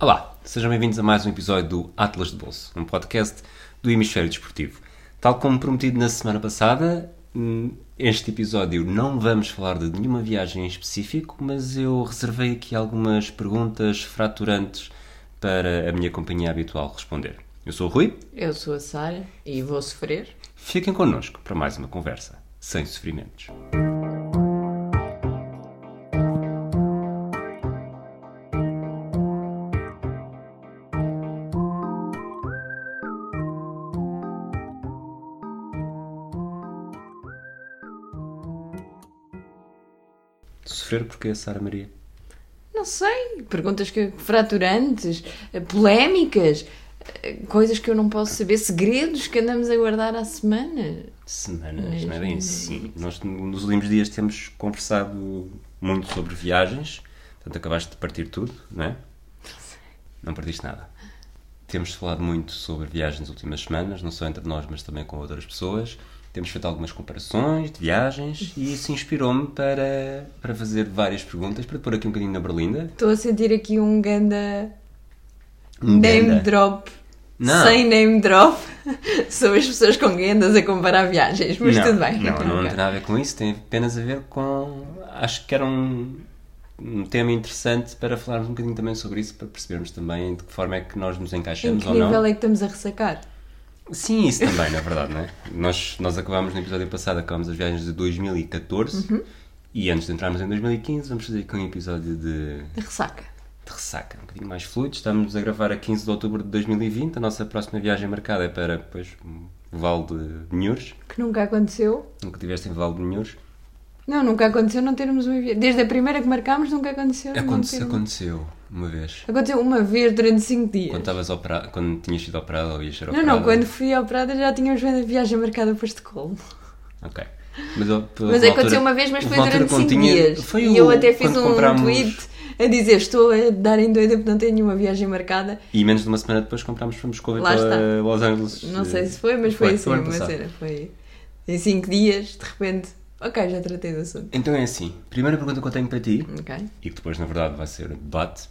Olá, sejam bem-vindos a mais um episódio do Atlas de Bolso, um podcast do Hemisfério Desportivo. Tal como prometido na semana passada, hum, este episódio não vamos falar de nenhuma viagem em específico, mas eu reservei aqui algumas perguntas fraturantes para a minha companhia habitual responder. Eu sou o Rui. Eu sou a Sara e vou sofrer. Fiquem connosco para mais uma conversa sem sofrimentos. Sofrer porque a Sara Maria? Não sei, perguntas que, fraturantes, eh, polémicas, eh, coisas que eu não posso saber, segredos que andamos a guardar há semana. Semanas, não é bem assim. Nós nos últimos dias temos conversado muito sobre viagens, portanto acabaste de partir tudo, não é? Não partiste nada. Temos falado muito sobre viagens nas últimas semanas, não só entre nós, mas também com outras pessoas. Temos feito algumas comparações de viagens e isso inspirou-me para, para fazer várias perguntas, para pôr aqui um bocadinho na berlinda. Estou a sentir aqui um ganda Um name ganda. drop. Não. Sem name drop sobre as pessoas com quem andas a comparar viagens, mas não, tudo bem. Não, não Ok. tem nada a ver com isso, tem apenas a ver com. Acho que era um, um tema interessante para falarmos um bocadinho também sobre isso, para percebermos também de que forma é que nós nos encaixamos que ou não. nível é que estamos a ressacar? Sim, isso também, na verdade, não é? Nós, nós acabámos no episódio passado, acabámos as viagens de 2014 Uhum. e antes de entrarmos em 2015 vamos fazer aqui um episódio de, A ressaca. de ressaca, um bocadinho mais fluido. Estamos a gravar a 15 de outubro de 2020, a nossa próxima viagem marcada é para depois, o Vale de Nhures. Que nunca aconteceu. Nunca tiveste em Vale de Nhures? Não, nunca aconteceu não termos viagem. Desde a primeira que marcámos, nunca aconteceu. termos- aconteceu uma vez. Aconteceu uma vez durante 5 dias. Quando estavas operado, quando tinhas sido operado ou ias ser Não, operado? não, quando fui operada já tínhamos a viagem marcada para Estocolmo. Ok. Mas, eu- Mas aconteceu altura- uma vez, mas foi durante quando 5 tinha- dias. Foi e o- eu até fiz um comprámos- tweet a dizer estou a dar em doida porque não tenho nenhuma viagem marcada. E menos de uma semana depois comprámos para Moscou e para. Los Angeles. Não sei se foi, mas foi, assim, foi ano uma cena. Foi em 5 dias, de repente, ok, já tratei do assunto. Então é assim, primeira pergunta que eu tenho para ti, Ok. e que depois na verdade vai ser debate,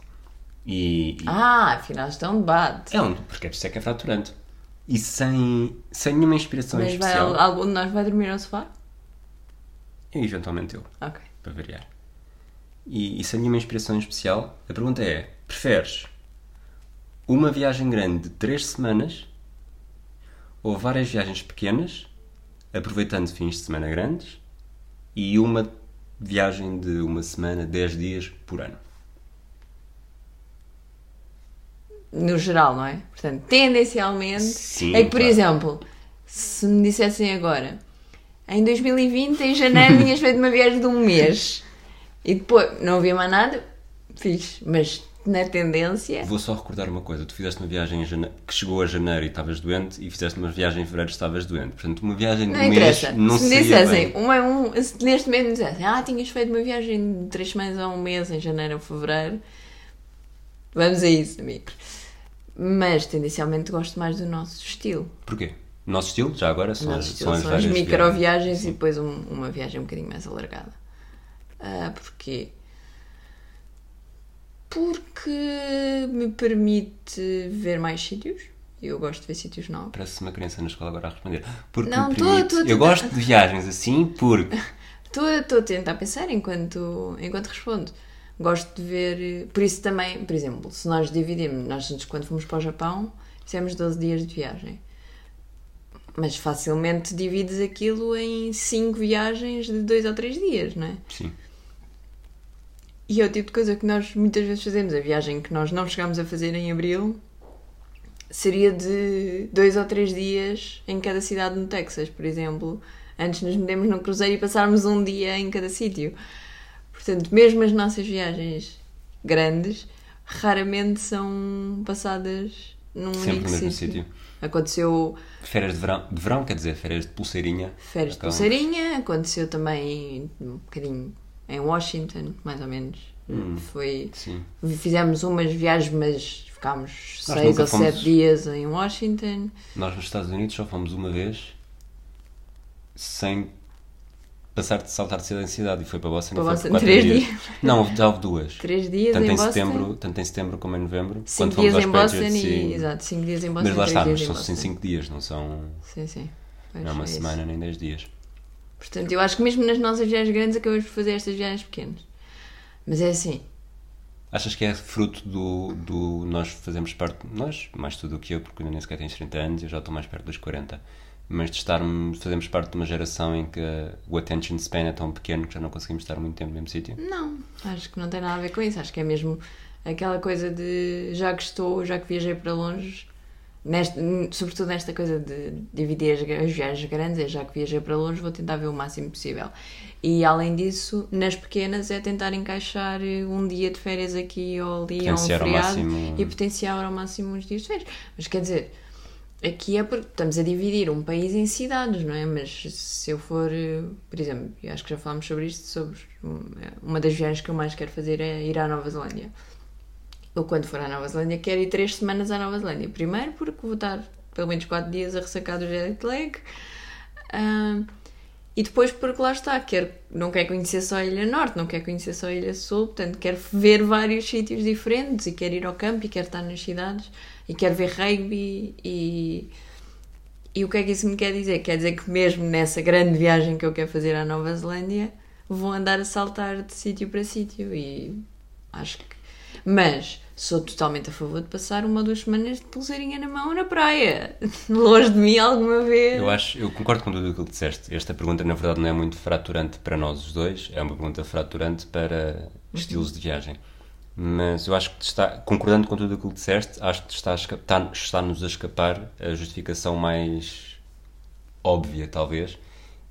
e, e Ah, afinal um debate. é um, porque é por isso é que é fraturante. E sem, sem nenhuma inspiração Mas vai, especial, algum de nós vai dormir ao sofá? e eventualmente eu, Ok. para variar. E, e sem nenhuma inspiração especial, a pergunta é: preferes uma viagem grande de 3 semanas ou várias viagens pequenas, aproveitando fins de semana grandes, e uma viagem de uma semana, 10 dias por ano? No geral, não é? Portanto, tendencialmente. Sim, é que, por claro. exemplo, se me dissessem agora, em 2020, em janeiro, tinhas feito uma viagem de um mês e depois não havia mais nada, fiz. Mas na tendência. Vou só recordar uma coisa: tu fizeste uma viagem jane... que chegou a janeiro e estavas doente, e fizeste uma viagem em fevereiro e estavas doente. Portanto, uma viagem de Não um mês não se me dissessem, bem. uma, um, se neste momento me dissessem, ah, tinhas feito uma viagem de três semanas a um mês, em janeiro ou fevereiro, vamos a isso, amigos. Mas tendencialmente gosto mais do nosso estilo. Porquê? Nosso estilo, já agora, são, as, nosso estilo são as são as micro-viagens e depois um- uma viagem um bocadinho mais alargada. Ah, porquê? Porque me permite ver mais sítios. Eu gosto de ver sítios novos. Parece uma criança na escola agora a responder. Porque Não, tô- permite. tô a Eu gosto de viagens assim porque. Estou estou a tentar pensar enquanto, enquanto respondo. Gosto de ver. Por isso também, por exemplo, se nós dividimos, nós quando fomos para o Japão, fizemos 12 dias de viagem. Mas facilmente divides aquilo em 5 viagens de 2 ou 3 dias, não é? Sim. E é o tipo de coisa que nós muitas vezes fazemos. A viagem que nós não chegámos a fazer em abril seria de dois ou três dias em cada cidade no Texas, por exemplo, antes nos metemos no cruzeiro e passarmos um dia em cada sítio. Portanto, mesmo as nossas viagens grandes raramente são passadas num Sempre único no mesmo sítio. Aconteceu Férias de verão, de verão, quer dizer, férias de pulseirinha. férias de Acabam- pulseirinha, aconteceu também um bocadinho em Washington, mais ou menos. Hum. Foi Sim. Fizemos umas viagens, mas ficámos Nós seis ou fomos- sete dias em Washington. Nós nos Estados Unidos só fomos uma vez sem passar de saltar de cidade em cidade e foi para Boston Para foi Boston, por três dias. dias. Não, houve- já houve duas. Três dias tanto em em, setembro, tanto em setembro como em novembro. Cinco quando dias em Boston Patriots e. Exato, cinco dias em Boston Mas lá está, mas são Boston. 5 dias, não são. Sim, sim. Pois, Não é uma é isso. semana nem 10 dias. Portanto, eu acho que mesmo nas nossas viagens grandes acabamos por fazer estas viagens pequenas. Mas é assim, Achas que é fruto do, do nós fazemos parte, nós, mais tu do que eu, porque ainda nem sequer tens 30 anos, eu já estou mais perto dos 40, mas de estarmos, fazemos parte de uma geração em que o attention span é tão pequeno que já não conseguimos estar muito tempo no mesmo sítio? não, acho que não tem nada a ver com isso. Acho que é mesmo aquela coisa de já que estou, já que viajei para longe, neste, sobretudo nesta coisa de dividir as, as viagens grandes, é já que viajei para longe, vou tentar ver o máximo possível. E além disso, nas pequenas é tentar encaixar um dia de férias aqui ou ali, ou um Potenciar ao feriado máximo- e potenciar ao máximo uns dias de férias. Mas quer dizer, aqui é porque estamos a dividir um país em cidades, não é? Mas se eu for, por exemplo, eu acho que já falámos sobre isto, sobre um, uma das viagens que eu mais quero fazer é ir à Nova Zelândia. Eu, quando for à Nova Zelândia, quero ir três semanas à Nova Zelândia. Primeiro, porque vou estar pelo menos quatro dias a ressacar do jet lag. Ah, e depois, porque lá está, quero, não quero conhecer só a Ilha Norte, não quero conhecer só a Ilha Sul, portanto, quero ver vários sítios diferentes e quero ir ao campo e quero estar nas cidades e quero ver rugby e. E o que é que isso me quer dizer? Quer dizer que mesmo nessa grande viagem que eu quero fazer à Nova Zelândia, vou andar a saltar de sítio para sítio e acho que. Mas sou totalmente a favor de passar uma ou duas semanas de pulseirinha na mão na praia. Longe de mim alguma vez. Eu acho, eu concordo com tudo aquilo que disseste. Esta pergunta, na verdade, não é muito fraturante para nós os dois, é uma pergunta fraturante para estilos de viagem. Mas eu acho que está, concordando com tudo aquilo que disseste, acho que está, a está, está-nos a escapar a justificação mais óbvia, talvez,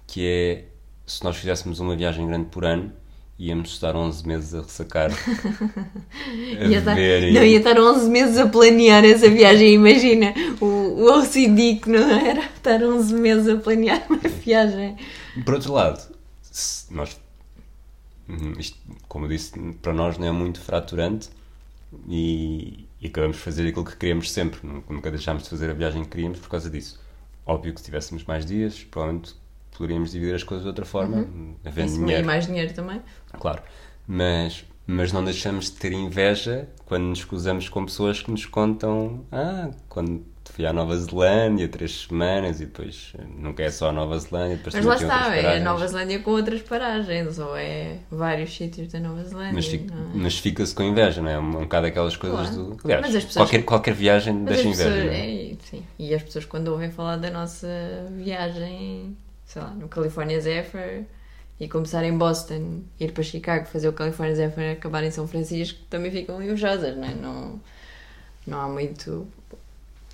que é se nós fizéssemos uma viagem grande por ano, íamos estar 11 meses a ressacar, a Ia estar, ver e- não, ia estar 11 meses a planear essa viagem. Imagina o, o OCD que não era estar 11 meses a planear uma viagem. Por outro lado, se nós, isto, como eu disse, para nós não é muito fraturante e, e acabamos de fazer aquilo que queríamos sempre. Nunca deixámos de fazer a viagem que queríamos por causa disso. Óbvio que se tivéssemos mais dias, provavelmente poderíamos dividir as coisas de outra forma, havendo Isso, e dinheiro. mais dinheiro também. Claro, mas, mas não deixamos de ter inveja quando nos cruzamos com pessoas que nos contam ah, quando fui à Nova Zelândia três semanas e depois eh, nunca é só a Nova Zelândia, depois Mas lá está, é a. Nova Zelândia com outras paragens, ou é vários sítios da Nova Zelândia. Mas, fica- é? mas fica-se com inveja, não é? Um, um bocado aquelas coisas Claro. do. Aliás, pessoas- qualquer, qualquer viagem deixa inveja. pessoas, é? é, sim. E as pessoas quando ouvem falar da nossa viagem, sei lá, no California Zephyr e começar em Boston, ir para Chicago, fazer o California Zephyr e acabar em São Francisco, também ficam invejosas, não é? Não, não há muito...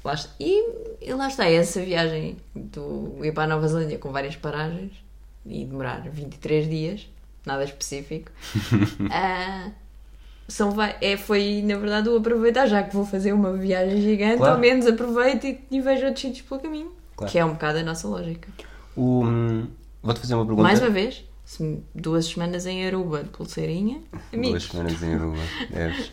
Lá está. E, e lá está, essa viagem do ir para a Nova Zelândia com várias paragens e demorar 23 dias, nada específico, ah, são, é, foi na verdade o aproveitar, já que vou fazer uma viagem gigante, Claro. ao menos aproveito e, e vejo outros sítios pelo caminho. Claro. Que é um bocado a nossa lógica. O, hum, Vou-te fazer uma pergunta. Mais uma vez, duas semanas em Aruba de pulseirinha, Duas amigos. semanas em Aruba. Deves.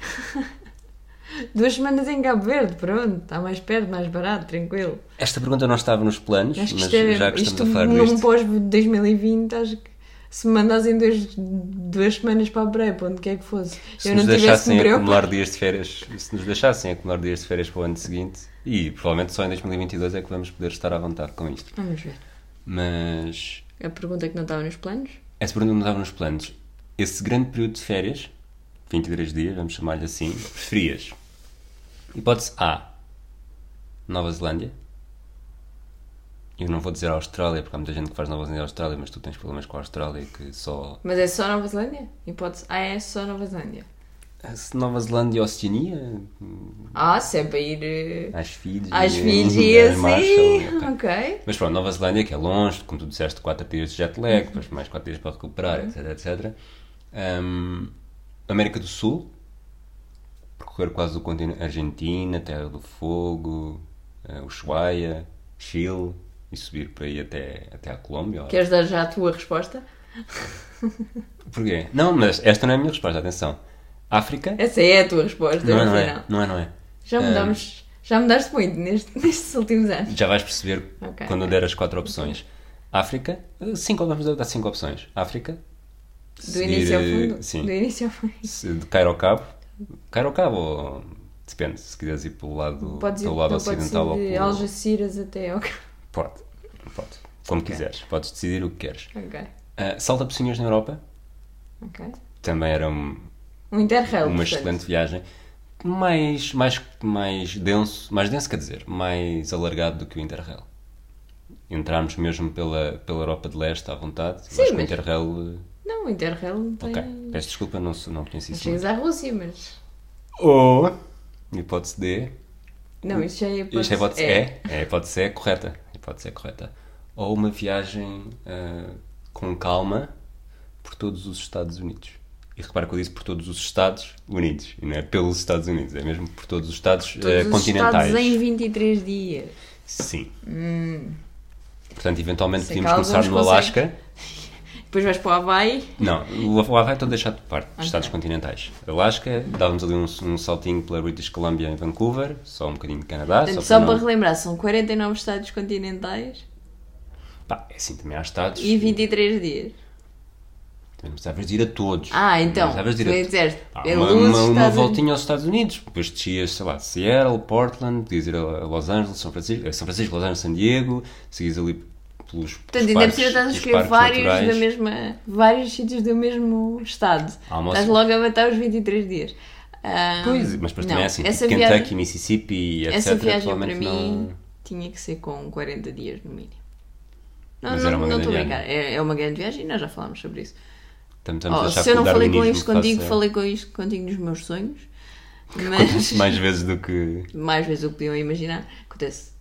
Duas semanas em Cabo Verde, pronto, está mais perto, mais barato, tranquilo. Esta pergunta não estava nos planos, mas isto é, já que estamos a falar num disto. pós-2020, acho que se me mandassem dois, duas semanas para a para onde quer que fosse, Se eu nos não deixassem acumular dias de férias, se nos deixassem acumular dias de férias para o ano seguinte, e provavelmente só em 2022 é que vamos poder estar à vontade com isto. Vamos ver. Mas A pergunta que não estava nos planos? essa pergunta não estava nos planos. Esse grande período de férias, 23 dias, vamos chamar-lhe assim, preferias? Hipótese A, Nova Zelândia. Eu não vou dizer Austrália, porque há muita gente que faz Nova Zelândia e Austrália, mas tu tens problemas com a Austrália que só. Mas é só Nova Zelândia? Hipótese A é só Nova Zelândia. Se Nova Zelândia e Oceania, Ah, se é para ir eh, às Fiji, às Fiji às assim. Marshall, ok. Ok. Mas pronto, Nova Zelândia, que é longe, como tu disseste, 4 dias de jet lag, depois mais 4 dias para recuperar, etc, etc. Hum, América do Sul, percorrer quase o continente Argentina, Terra do Fogo, eh, Ushuaia, Chile e subir para aí até, até à Colômbia. Queres dar já a tua resposta? Porquê? Não, mas esta não é a minha resposta, atenção. África? Essa é a tua resposta, Não é, não é, não é, não é. Já mudamos, já mudaste muito neste, nestes últimos anos. Já vais perceber Ok, quando eu ok. der as quatro opções. África, eh, cinco, vamos dar cinco opções. África. Do seguir, início ao eh, fundo. Sim. Do início ao fundo. De Cairo ao Cabo. Cairo ao Cabo, ou- depende, se quiseres ir pelo lado, Podes ir, pelo lado pode ocidental ser ou de pelo... Algeciras até ao... Pode, pode. Como quiseres, podes decidir o que queres. Ok, Uh, Salta Pocinhos na Europa, ok. também era um- Um Interrail, uma portanto. excelente viagem. Mais, mais, mais denso, mais denso quer dizer, mais alargado do que o Interrail. Entrarmos mesmo pela, pela Europa de Leste à vontade. Sim, acho que o mas- Interrail. Não, o Interrail não tem... Ok, peço desculpa, não, não conheci isso. chegas à Rússia, mas... Ou. Hipótese D. Não, isso já é hipótese... Isto é hipótese é. É, a hipótese é correta. Hipótese é correta. Ou uma viagem ah, com calma por todos os Estados Unidos. E repara que eu disse por todos os Estados Unidos. E não é pelos Estados Unidos, é mesmo por todos os Estados Todos ah, os continentais. Estados em 23 dias. Sim. Portanto, eventualmente podíamos começar no Alasca. Depois vais para o Havaí. Não, o Havaí estou a deixar de parte dos Estados continentais. Alasca, dávamos ali um, um saltinho pela British Columbia em Vancouver, só um bocadinho de Canadá. Portanto, só para para não... relembrar, são 49 estados continentais Pá, é assim, também há Estados. e 23 dias. Também não precisavas de ir a todos. Ah, então, Não de ir a Ah, é uma, uma, uma voltinha aos Estados Unidos. Depois descias, sei lá, Seattle, Portland, podias ir a a Los Angeles, São Francisco, eh, São Francisco, Los Angeles, San Diego, seguias ali pelos, Portanto, ainda precisa estás a escolher parques vários, naturais. da mesma, vários sítios do mesmo estado. Almoço. Estás logo a matar os 23 dias. Ah, Pois, mas não, também é assim, essa tipo viagem, Kentucky, Mississippi, etc. essa viagem para mim não... tinha que ser com 40 dias no mínimo. Não, Mas não, não estou a brincar. viagem. É, é uma grande viagem e nós já falámos sobre isso. Estamos, estamos Oh, se eu não falei com isto contigo, faça- falei com isto contigo nos meus sonhos. Mas mais vezes do que... mais vezes do que podiam imaginar. Acontece.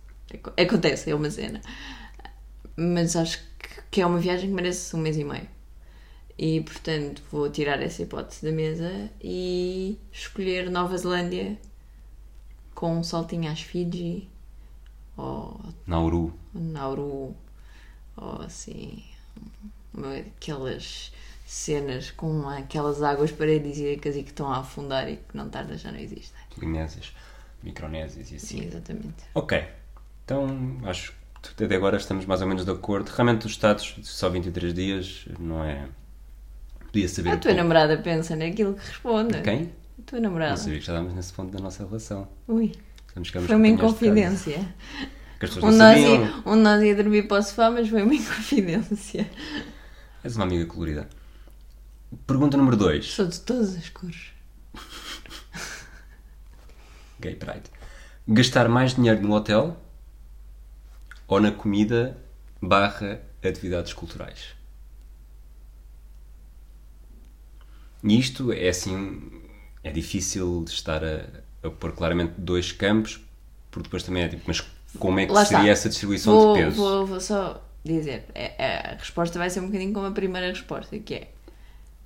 Acontece, é uma cena. Mas acho que- é uma viagem que merece um mês e meio. E portanto vou tirar essa hipótese da mesa e escolher Nova Zelândia com um saltinho às Fiji ou Nauru. Nauru ou assim aquelas cenas com aquelas águas paradisíacas e que estão a afundar e que não tarda já não existem. Polinésias, Micronésias e assim. Sim, exatamente. Ok, então acho que até agora estamos mais ou menos de acordo. Realmente os Estados, só 23 dias, não é. Podia saber. A tua pouco. namorada pensa naquilo que responde. Quem? A tua Não namorada. sabia que já estávamos nesse ponto da nossa relação. Ui, foi uma inconfidência. Que as pessoas Um não nós, sabiam. ia, um nós ia dormir para o sofá, mas foi uma inconfidência. És uma amiga colorida. Pergunta número 2. Sou de todas as cores. Gay Pride. Gastar mais dinheiro no hotel ou na comida barra atividades culturais? E isto é assim, é difícil de estar a, a pôr claramente dois campos, porque depois também é tipo, mas como é que Lá seria está. essa distribuição Vou, de peso? vou, vou só dizer, é- é- a resposta vai ser um bocadinho como a primeira resposta, que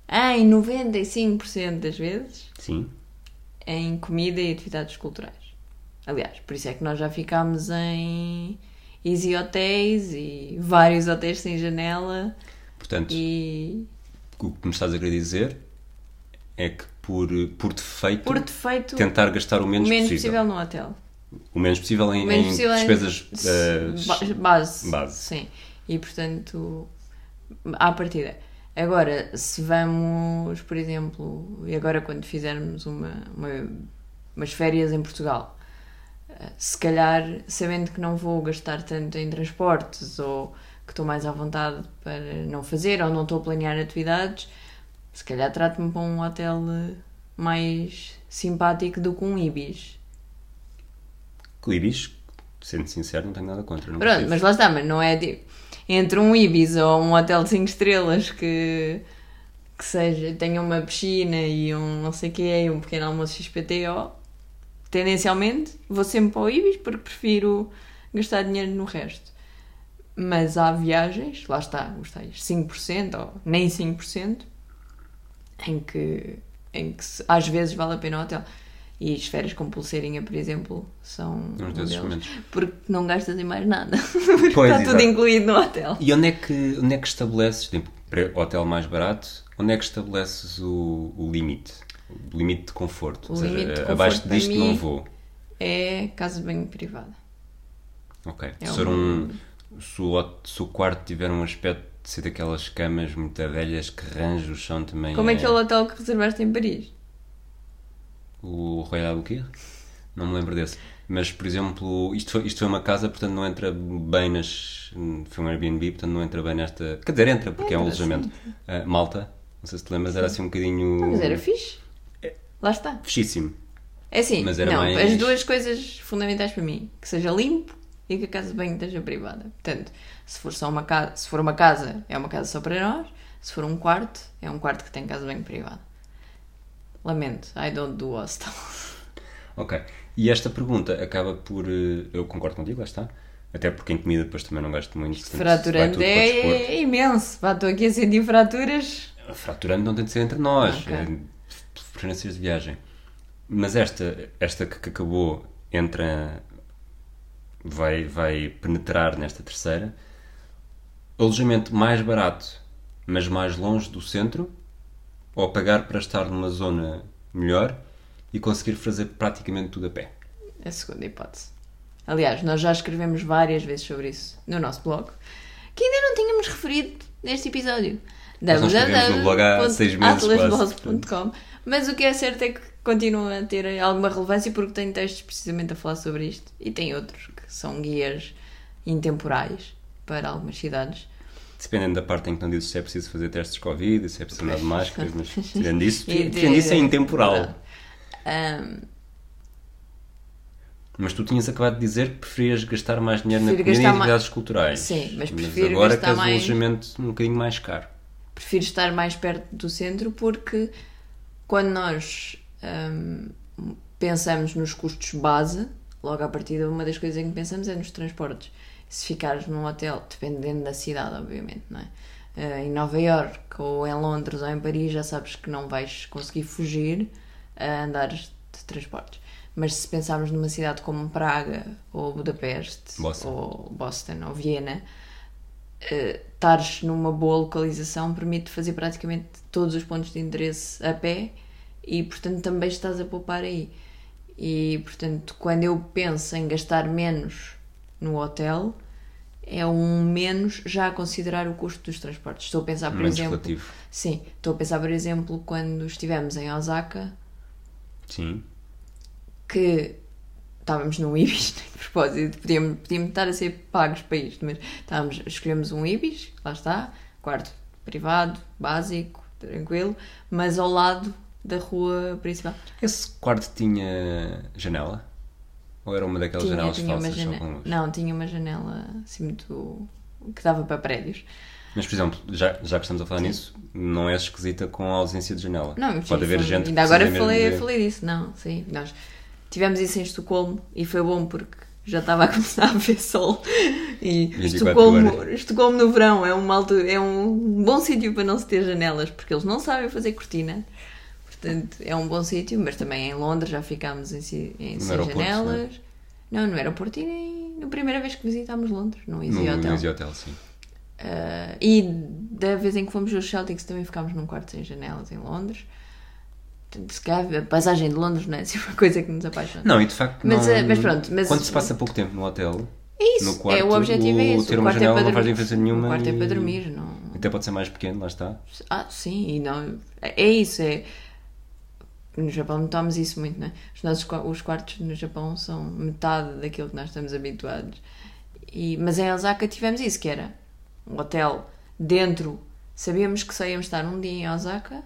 é em 95% das vezes Sim, em comida e atividades culturais. Aliás, por isso é que nós já ficámos em Easy Hotéis e vários hotéis sem janela portanto, e o que me estás a querer dizer é que por, por defeito por defeito tentar gastar o o menos, menos possível. possível no hotel. O menos possível em, O menos em possível em- despesas eh, ba- base. base. Sim. E portanto, à partida. Agora, se vamos, por exemplo, e agora quando fizermos uma, uma- umas férias em Portugal, se calhar, sabendo que não vou gastar tanto em transportes ou que estou mais à vontade para não fazer ou não estou a planear atividades, se calhar trato-me para um hotel eh, mais simpático do que um Ibis. Ibis, sendo sincero, não tenho nada contra. nunca Pronto, mas lá está, mas não é tipo entre um Ibis ou um hotel de 5 estrelas que, que seja, tenha uma piscina e um não sei o quê, e um pequeno almoço XPTO, tendencialmente vou sempre para o Ibis porque prefiro gastar dinheiro no resto. Mas há viagens, lá está, os tais 5% ou nem 5%, em que, em que às vezes vale a pena o hotel. E as férias com pulseirinha, por exemplo, são um desses momentos. Porque não gastas em mais nada. Porque Pois, está tudo exato. incluído no hotel. E onde é que, onde é que estabeleces, tipo, hotel mais barato, onde é que estabeleces o, o limite? O limite de conforto. O Ou seja, de abaixo disto não vou. É casa de banho privada. Ok. É Se um- um, se o, quarto tiver um aspecto de ser daquelas camas muito velhas que range o chão também. Como é aquele hotel que reservaste em Paris? O Royal quê? Não me lembro desse. Mas, por exemplo, isto foi, isto foi uma casa, portanto não entra bem nas. Foi um Airbnb, portanto não entra bem nesta. Quer dizer, entra, porque é um Entra, alojamento. Ah, Malta, não sei se te lembras, era assim um bocadinho. Não, mas era fixe. Lá está. Fechíssimo. É assim, não, mais- as duas coisas fundamentais para mim, que seja limpo e que a casa de banho esteja privada. Portanto, se for só uma casa, se for uma casa, é uma casa só para nós, se for um quarto, é um quarto que tem casa de banho privada. Lamento, I don't do hostel. Ok. E esta pergunta acaba por. eh, Eu concordo contigo, lá está. Até porque em comida depois também não gasto muito. portanto, vai Fraturante tudo para o é, é imenso. Estou aqui a sentir fraturas. Fraturante não tem de ser entre nós, Ok. Preferências de viagem. Mas esta, esta que acabou entra. Vai, vai penetrar nesta terceira. Alojamento mais barato, mas mais longe do centro, ou pagar para estar numa zona melhor e conseguir fazer praticamente tudo a pé. A segunda hipótese. Aliás, nós já escrevemos várias vezes sobre isso no nosso blog, que ainda não tínhamos referido neste episódio. Nós Mas o que é certo é que continua a ter alguma relevância porque tem textos precisamente a falar sobre isto e tem outros que são guias intemporais para algumas cidades. Dependendo da parte em que não dizes se é preciso fazer testes de Covid, se é preciso andar de máscaras, mas tirando isso, tirando isso é intemporal. Verdade. Ahm, Mas tu tinhas acabado de dizer que preferias gastar mais dinheiro na Prefiro comida e atividades culturais. Sim, mas prefiro agora gastar um mais- alojamento um bocadinho mais caro. prefiro estar mais perto do centro porque quando nós hum, pensamos nos custos base, logo à partida uma das coisas em que pensamos é nos transportes. Se ficares num hotel, dependendo da cidade, obviamente, não é? Eh, em Nova York ou em Londres ou em Paris já sabes que não vais conseguir fugir a andar de transportes. Mas se pensarmos numa cidade como Praga ou Budapeste Boston. ou Boston ou Viena, eh, estares numa boa localização permite fazer praticamente todos os pontos de interesse a pé e, portanto, também estás a poupar aí. E, portanto, quando eu penso em gastar menos no hotel, é um menos já a considerar o custo dos transportes. Estou a pensar, por Menos exemplo. relativo. Sim, estou a pensar, por exemplo, quando estivemos em Osaka, Sim. que estávamos num Ibis, de propósito, podíamos, podíamos estar a ser pagos para isto, mas estávamos, escolhemos um Ibis, lá está, quarto privado, básico, tranquilo, mas ao lado da rua principal. Esse quarto tinha janela? Ou era uma daquelas Tinha, janelas tinha falsas janela. Não, tinha uma janela assim muito. que dava para prédios. Mas, por exemplo, já, já que estamos a falar nisso, não é esquisita com a ausência de janela. Não, sim, Pode haver gente Ainda agora falei, falei disso, não, sim. Nós tivemos isso em Estocolmo e foi bom porque já estava a começar a ver sol. E 24 Estocolmo. Estocolmo no verão é um, alto, é um bom sítio para não se ter janelas porque eles não sabem fazer cortina. Portanto, é um bom sítio, mas também em Londres já ficámos em, em sem janelas. Não, no aeroporto e nem na primeira vez que visitámos Londres, no Easy No, Hotel. no Easy Hotel, sim. Uh, e da vez em que fomos aos Celtics também ficámos num quarto sem janelas em Londres. Se calhar, a paisagem de Londres não é assim uma coisa que nos apaixona. Não, e de facto, Mas, não... eh, mas pronto, mas- quando se passa pouco tempo no hotel, É isso, no quarto, é, o objetivo é o esse. ter uma quarto janela é para não faz dormir. diferença nenhuma O quarto é e- para dormir, não. até pode ser mais pequeno, lá está. Ah, sim, e não. É isso, é. No Japão notamos isso muito, não é? Os nossos os quartos no Japão são metade daquilo que nós estamos habituados. E, mas em Osaka tivemos isso, que era um hotel dentro. Sabíamos que só íamos estar um dia em Osaka.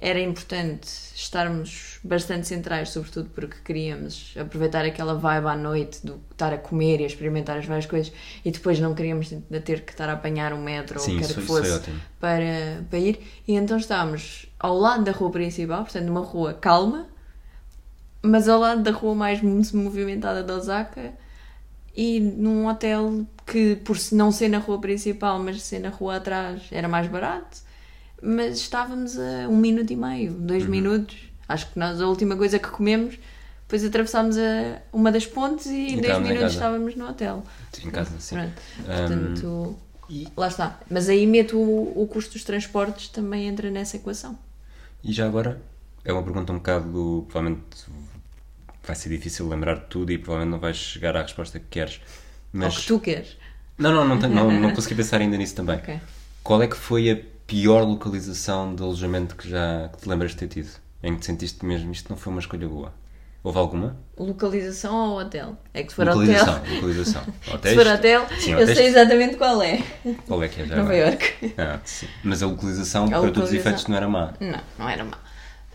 Era importante estarmos bastante centrais, sobretudo porque queríamos aproveitar aquela vibe à noite do estar a comer e a experimentar as várias coisas e depois não queríamos ter que estar a apanhar um metro Sim, ou o que quer que fosse para, para ir. E então estávamos ao lado da rua principal, portanto, numa rua calma, mas ao lado da rua mais movimentada de Osaka e num hotel que, por se não ser na rua principal, mas ser na rua atrás, era mais barato. Mas estávamos a um minuto e meio, dois Uhum. minutos. Acho que nós a última coisa que comemos, depois atravessámos a uma das pontes e em dois minutos estávamos no hotel. Em casa, sim. Pronto. Portanto, e- lá está. Mas aí meto o, o custo dos transportes também entra nessa equação. E já agora, é uma pergunta um bocado. Provavelmente vai ser difícil lembrar de tudo e provavelmente não vais chegar à resposta que queres. Ou Mas que tu queres. Não, não, não, não, não consegui pensar ainda nisso também. Ok. Qual é que foi a pior localização de alojamento que já que te lembras de ter tido? Em que te sentiste mesmo isto não foi uma escolha boa? Houve alguma? Localização ou hotel? É que se for localização, hotel. localização. Se Hotéis? for hotel, Sim, eu hotéis- sei exatamente qual é. Qual é que é já? Nova? York. Ah. Mas a localização, A para todos os localização. efeitos, não era má. Não, não era má.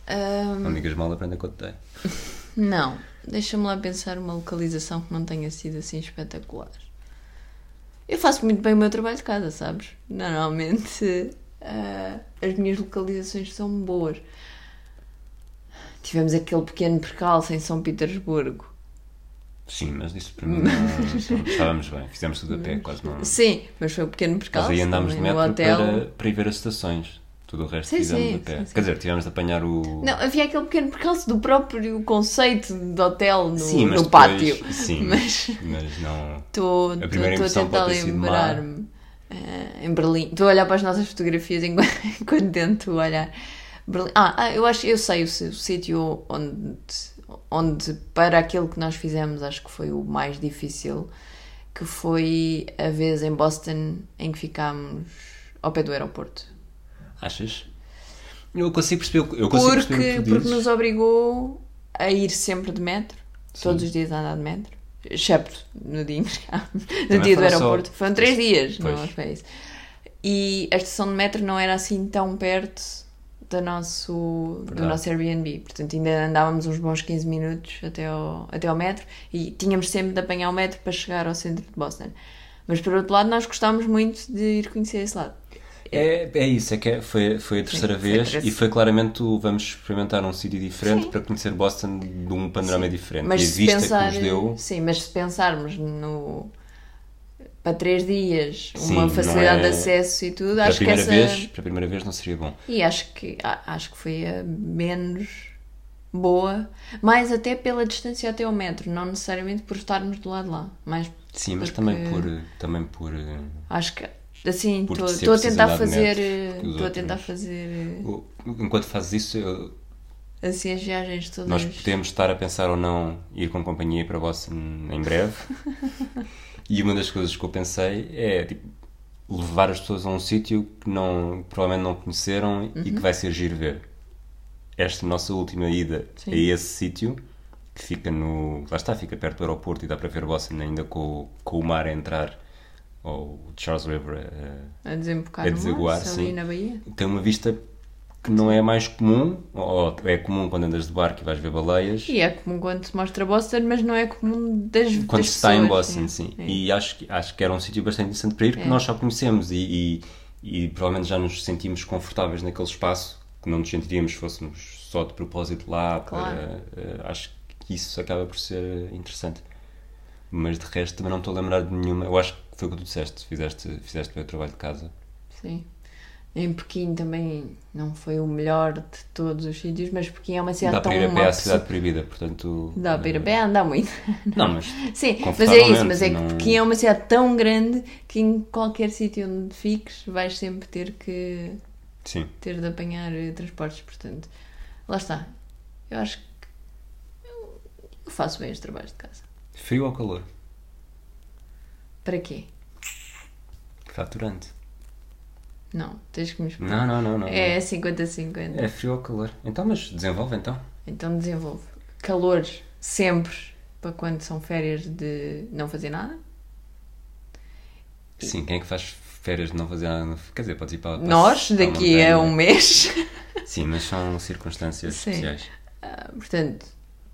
Ahm, Não digas mal, aprenda com o te dei. não, deixa-me lá pensar uma localização que não tenha sido assim espetacular. Eu faço muito bem o meu trabalho de casa, sabes? Normalmente ah, as minhas localizações são boas. Tivemos aquele pequeno percalço em São Petersburgo. Sim, mas isso para mim não, estávamos bem. Fizemos tudo a pé, quase não. Sim, mas foi um pequeno percalço. aí andámos de metro hotel. para, para ir ver as estações. Tudo o resto Sim, fizemos sim, a pé. sim, sim. Quer dizer, tivemos de apanhar o. Não, havia aquele pequeno percalço do próprio conceito de hotel no, sim, mas no depois- pátio. Sim, Mas mas não. estou A a tentar lembrar-me. Eh, em Berlim. Estou a olhar para as nossas fotografias enquanto, enquanto tento olhar. Berlim. Ah, ah, eu acho eu sei o, o sítio onde, onde, para aquilo que nós fizemos, acho que foi o mais difícil, que foi a vez em Boston em que ficámos ao pé do aeroporto. Achas? Eu consigo perceber, eu consigo perceber o Porque, que tu porque dizes. nos obrigou a ir sempre de metro, Sim. todos os dias a andar de metro, excepto no dia em que chegámos, no dia do foram só- aeroporto. Foram três dias, Pois. não foi isso. E a estação de metro não era assim tão perto do nosso, do nosso Airbnb, portanto ainda andávamos uns bons 15 minutos até ao, até ao metro e tínhamos sempre de apanhar o metro para chegar ao centro de Boston. Mas por outro lado, nós gostávamos muito de ir conhecer esse lado. É, é isso, é que é- foi, foi a terceira Sim, foi vez treze. e foi claramente o vamos experimentar um sítio diferente Sim. para conhecer Boston de um panorama diferente. Mas e a vista pensar, que nos deu. sim, mas se pensarmos no para três dias, Sim, uma facilidade é- de acesso e tudo, Para acho que essa vez, para a primeira vez não seria bom. e acho que acho que foi a menos boa, mais até pela distância até ao metro, não necessariamente por estarmos do lado de lá, mas Sim, mas também por também por eh, acho que assim estou estou a tentar fazer estou a tentar fazer o- enquanto fazes isso, eu- assim as viagens todas nós podemos estar a pensar ou não ir com companhia para Boston em breve. e uma das coisas que eu pensei é tipo, levar as pessoas a um sítio que não, provavelmente não conheceram e Uhum. que vai ser giro ver. Esta nossa última ida Sim. a esse sítio, que fica no. Lá está, fica perto do aeroporto e dá para ver Boston ainda com, com o mar a entrar, ou o Charles River a, a desembocar a no mar, desaguar, sim. na Bahia. tem uma vista que não é mais comum, ou é comum quando andas de barco e vais ver baleias, E é comum quando se mostra Boston, mas não é comum das quando das se está em Boston, é. sim. É. E acho, que- acho que era um sítio bastante interessante para ir, porque É. nós só conhecemos e, e, e provavelmente já nos sentimos confortáveis naquele espaço, que não nos sentiríamos se fôssemos só de propósito lá. Claro. Para, eh, acho que isso acaba por ser interessante. Mas de resto também não estou a lembrar de nenhuma. Eu acho que foi o que tu disseste, fizeste, fizeste bem o trabalho de casa. Sim. Em Pequim também não foi o melhor de todos os sítios, mas Pequim é uma cidade Dá tão para ir a pé à cidade proibida, portanto. Dá para ir a pé, andar muito. Não, mas Sim, mas é isso, mas é que não- Pequim é uma cidade tão grande que em qualquer sítio onde fiques vais sempre ter que sim. ter de apanhar transportes, portanto. Lá está. Eu acho que eu eu faço bem os trabalhos de casa. Frio ou calor? Para quê? Faturante. Não, tens que me explicar. Não, não, não, não. É 50-50. É frio ou calor? Então, mas desenvolve então. Então desenvolve. Calor sempre para quando são férias de não fazer nada. Sim, quem é que faz férias de não fazer nada? Quer dizer, podes ir para, para Nós, para daqui a um mês. Sim, mas são circunstâncias Sim. especiais. Ah, portanto,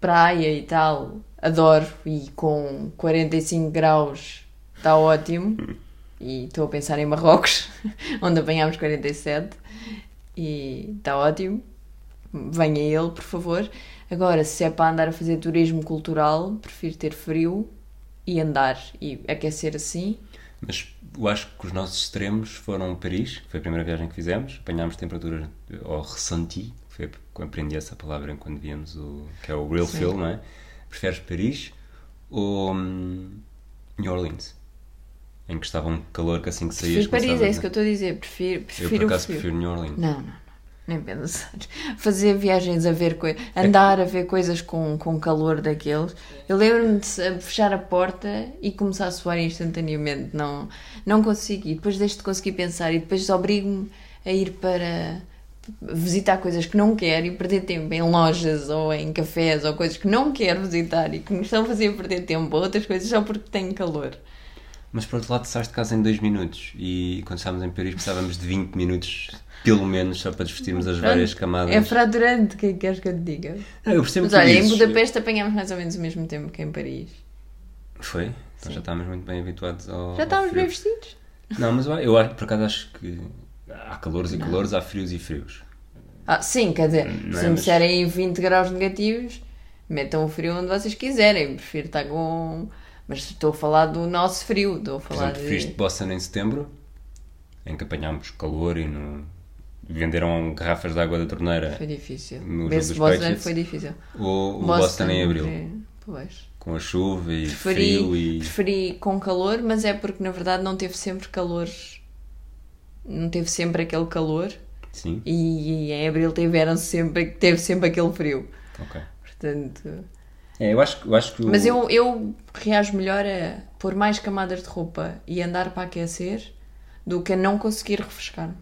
praia e tal, adoro. E com 45 graus está ótimo. E estou a pensar em Marrocos, onde apanhámos 47. E está ótimo. Venha ele, por favor. Agora, se é para andar a fazer turismo cultural, prefiro ter frio e andar e aquecer assim. Mas eu acho que os nossos extremos foram Paris, que foi a primeira viagem que fizemos. Apanhámos temperaturas ao ressenti, foi aprendi essa palavra quando víamos o. que é o real Sim. feel, não é? Preferes Paris ou hum, New Orleans? Em que estava um calor que assim que saías. Prefiro Paris, é isso que eu estou a dizer. Prefiro, Eu prefiro por o acaso prefiro New Orleans. Não, não, não. Nem pensar. Fazer viagens a ver coisas. Andar a ver coisas com, com calor daqueles. Eu lembro-me de fechar a porta e começar a suar instantaneamente. Não, não consigo. E depois deixo de conseguir pensar. E depois obrigo-me a ir para visitar coisas que não quero e perder tempo em lojas ou em cafés ou coisas que não quero visitar e que me estão a fazer perder tempo ou outras coisas só porque tenho calor. Mas por outro lado, saíste de casa em 2 minutos e quando estávamos em Paris precisávamos de 20 minutos, pelo menos, só para desvestirmos as várias camadas. É fraturante, o que é que queres que eu te diga? Não, eu percebo Mas olha, em dizes. Budapeste apanhámos mais ou menos o mesmo tempo que em Paris. Foi? Então Sim. já estávamos muito bem habituados ao. Já estávamos bem vestidos? Não, mas eu, eu por acaso acho que há calores e calores, há frios e frios. Ah, sim, quer dizer, Não é, se me mas- disserem 20 graus negativos, metam o frio onde vocês quiserem. Prefiro estar com. Mas estou a falar do nosso frio. Estou a Por falar exemplo, frios de de. Boston em setembro, em que apanhámos calor e no... venderam garrafas de água da torneira. Foi difícil. No jogo Esse dos Boston Patriots. foi difícil. Ou o Boston, em abril, é, Pois. com a chuva e Preferi, frio e. preferi com calor, mas é porque na verdade não teve sempre calor. Não teve sempre aquele calor. Sim, E, em abril tiveram sempre, teve sempre aquele frio. ok. Portanto. É, eu acho, eu acho que. o- Mas eu, eu reajo melhor a pôr mais camadas de roupa e andar para aquecer do que a não conseguir refrescar.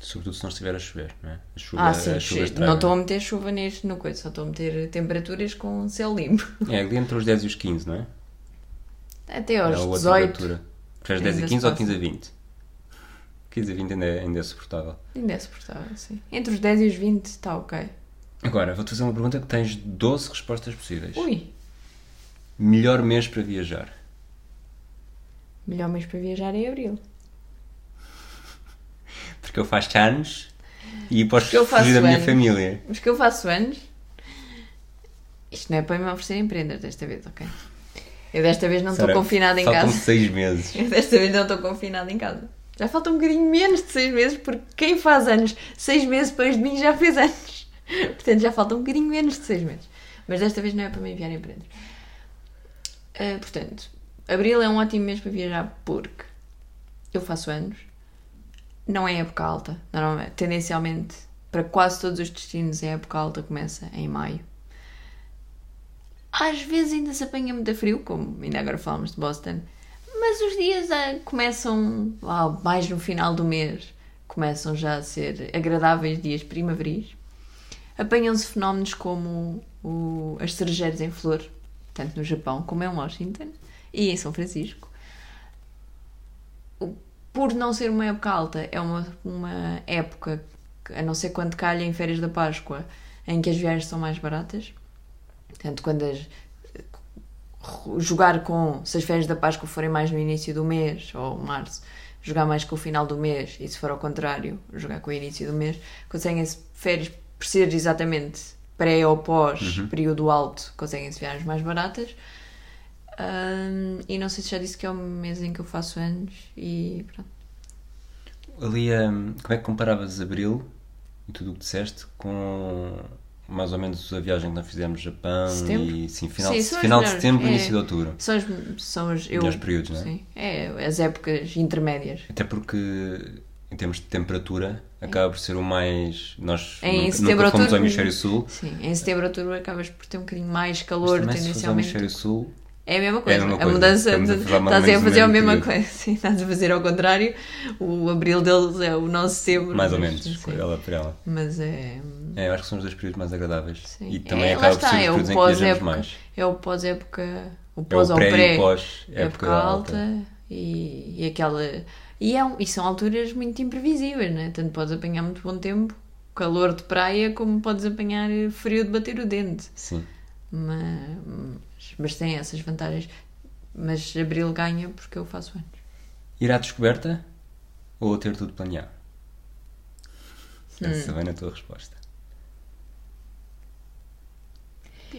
Sobretudo se não estiver a chover, não é? A chuva, Ah, sim, a chuva estraga. não estou a meter chuva neste no coisa, só estou a meter temperaturas com céu limpo. É ali entre os 10 e os 15, não é? Até é a aos outra 18. temperatura. Preferes 10 a Ainda 15 se ou passa. 15 a 20? 15 a 20 ainda é, ainda é suportável. Ainda é suportável, sim. Entre os 10 e os 20 está ok. Agora, vou-te fazer uma pergunta que tens 12 respostas possíveis. Ui, Melhor mês para viajar? melhor mês para viajar é abril. Porque eu faço anos e posso fugir da minha anos. família. Mas que eu faço anos. Isto não é para me oferecer empreender desta vez, ok? Eu desta vez não estou confinada em faltam casa. 6 meses. Eu desta vez não estou confinada em casa. Já falta um bocadinho menos de seis meses, porque quem faz anos seis meses depois de mim já fez anos. Portanto, já falta um bocadinho menos de seis meses. Mas desta vez não é para me enviar empresas. Ah, portanto, abril é um ótimo mês para viajar porque eu faço anos. Não é época alta. Normalmente, tendencialmente, para quase todos os destinos, a época alta começa em maio. Às vezes ainda se apanha muito frio, como ainda agora falamos de Boston, mas os dias ah, começam lá, mais no final do mês, começam já a ser agradáveis dias primaveris. Apanham-se fenómenos como o- as cerejeiras em flor, tanto no Japão como em Washington e em São Francisco. Por não ser uma época alta, é uma, uma época, a não ser quando calha em férias da Páscoa, em que as viagens são mais baratas. Portanto, quando as, jogar com, se as férias da Páscoa forem mais no início do mês ou março, jogar mais com o final do mês e se for ao contrário, jogar com o início do mês, conseguem-se férias por ser exatamente pré ou pós período alto, conseguem-se viagens mais baratas. Ahm, e não sei se já disse que é o mês em que eu faço anos e pronto. Ali, hum, como é que comparavas abril e tudo o que disseste com mais ou menos a viagem que nós fizemos no Japão Setembro? e sim, final, Sim, de, final de setembro, é. início de outubro. São as, são eu, Melhores períodos, não é? Sim, é as épocas intermédias. Até porque em termos de temperatura acaba por ser o mais. Nós Em nunca, nunca fomos ao hemisfério sul. Sim, em setembro, outubro acabas por ter um bocadinho mais Mas calor também se fores ao tendencialmente. hemisfério sul, É a mesma É a coisa. mesma a, coisa. mudança, Estamos a de- estás a o fazer a mesma período. coisa. Sim, estás a fazer ao contrário. O abril deles é o nosso setembro. mais ou mas, menos, sim. ela por ela. Mas é. É, eu acho que são os dois períodos mais agradáveis. Sim. E também é, acaba por ser é o pós-época. É o pós-época. O É pós o ao pré, pré. e o pós época, época alta. E, e aquela. E, é, um- e são alturas muito imprevisíveis, né? Tanto podes apanhar muito bom tempo, calor de praia, como podes apanhar frio de bater o dente. Sim. Mas, mas tem essas vantagens. Mas abril ganha porque eu faço anos. Ir à descoberta ou ter tudo planeado? Hum. Essa vem na tua resposta.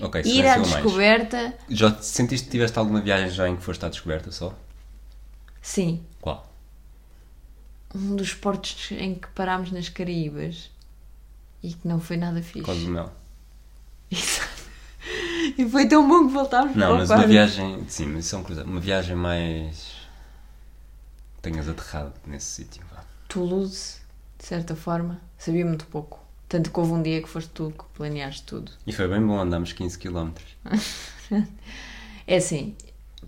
Ok, Ir à silenciou mais. descoberta, Já te sentiste que tiveste alguma viagem já em que foste à descoberta só? sim. Um dos portos em que parámos nas Caraíbas e que não foi nada fixe. Cozumel. Exato. E foi tão bom que voltámos Não, para mas uma viagem. Sim, mas isso é uma coisa. Uma viagem mais. Tenhas aterrado nesse sítio. Toulouse, de certa forma, sabia muito pouco. Tanto que houve um dia que foste tu que planeaste tudo. E foi bem bom, andámos 15 km. É assim,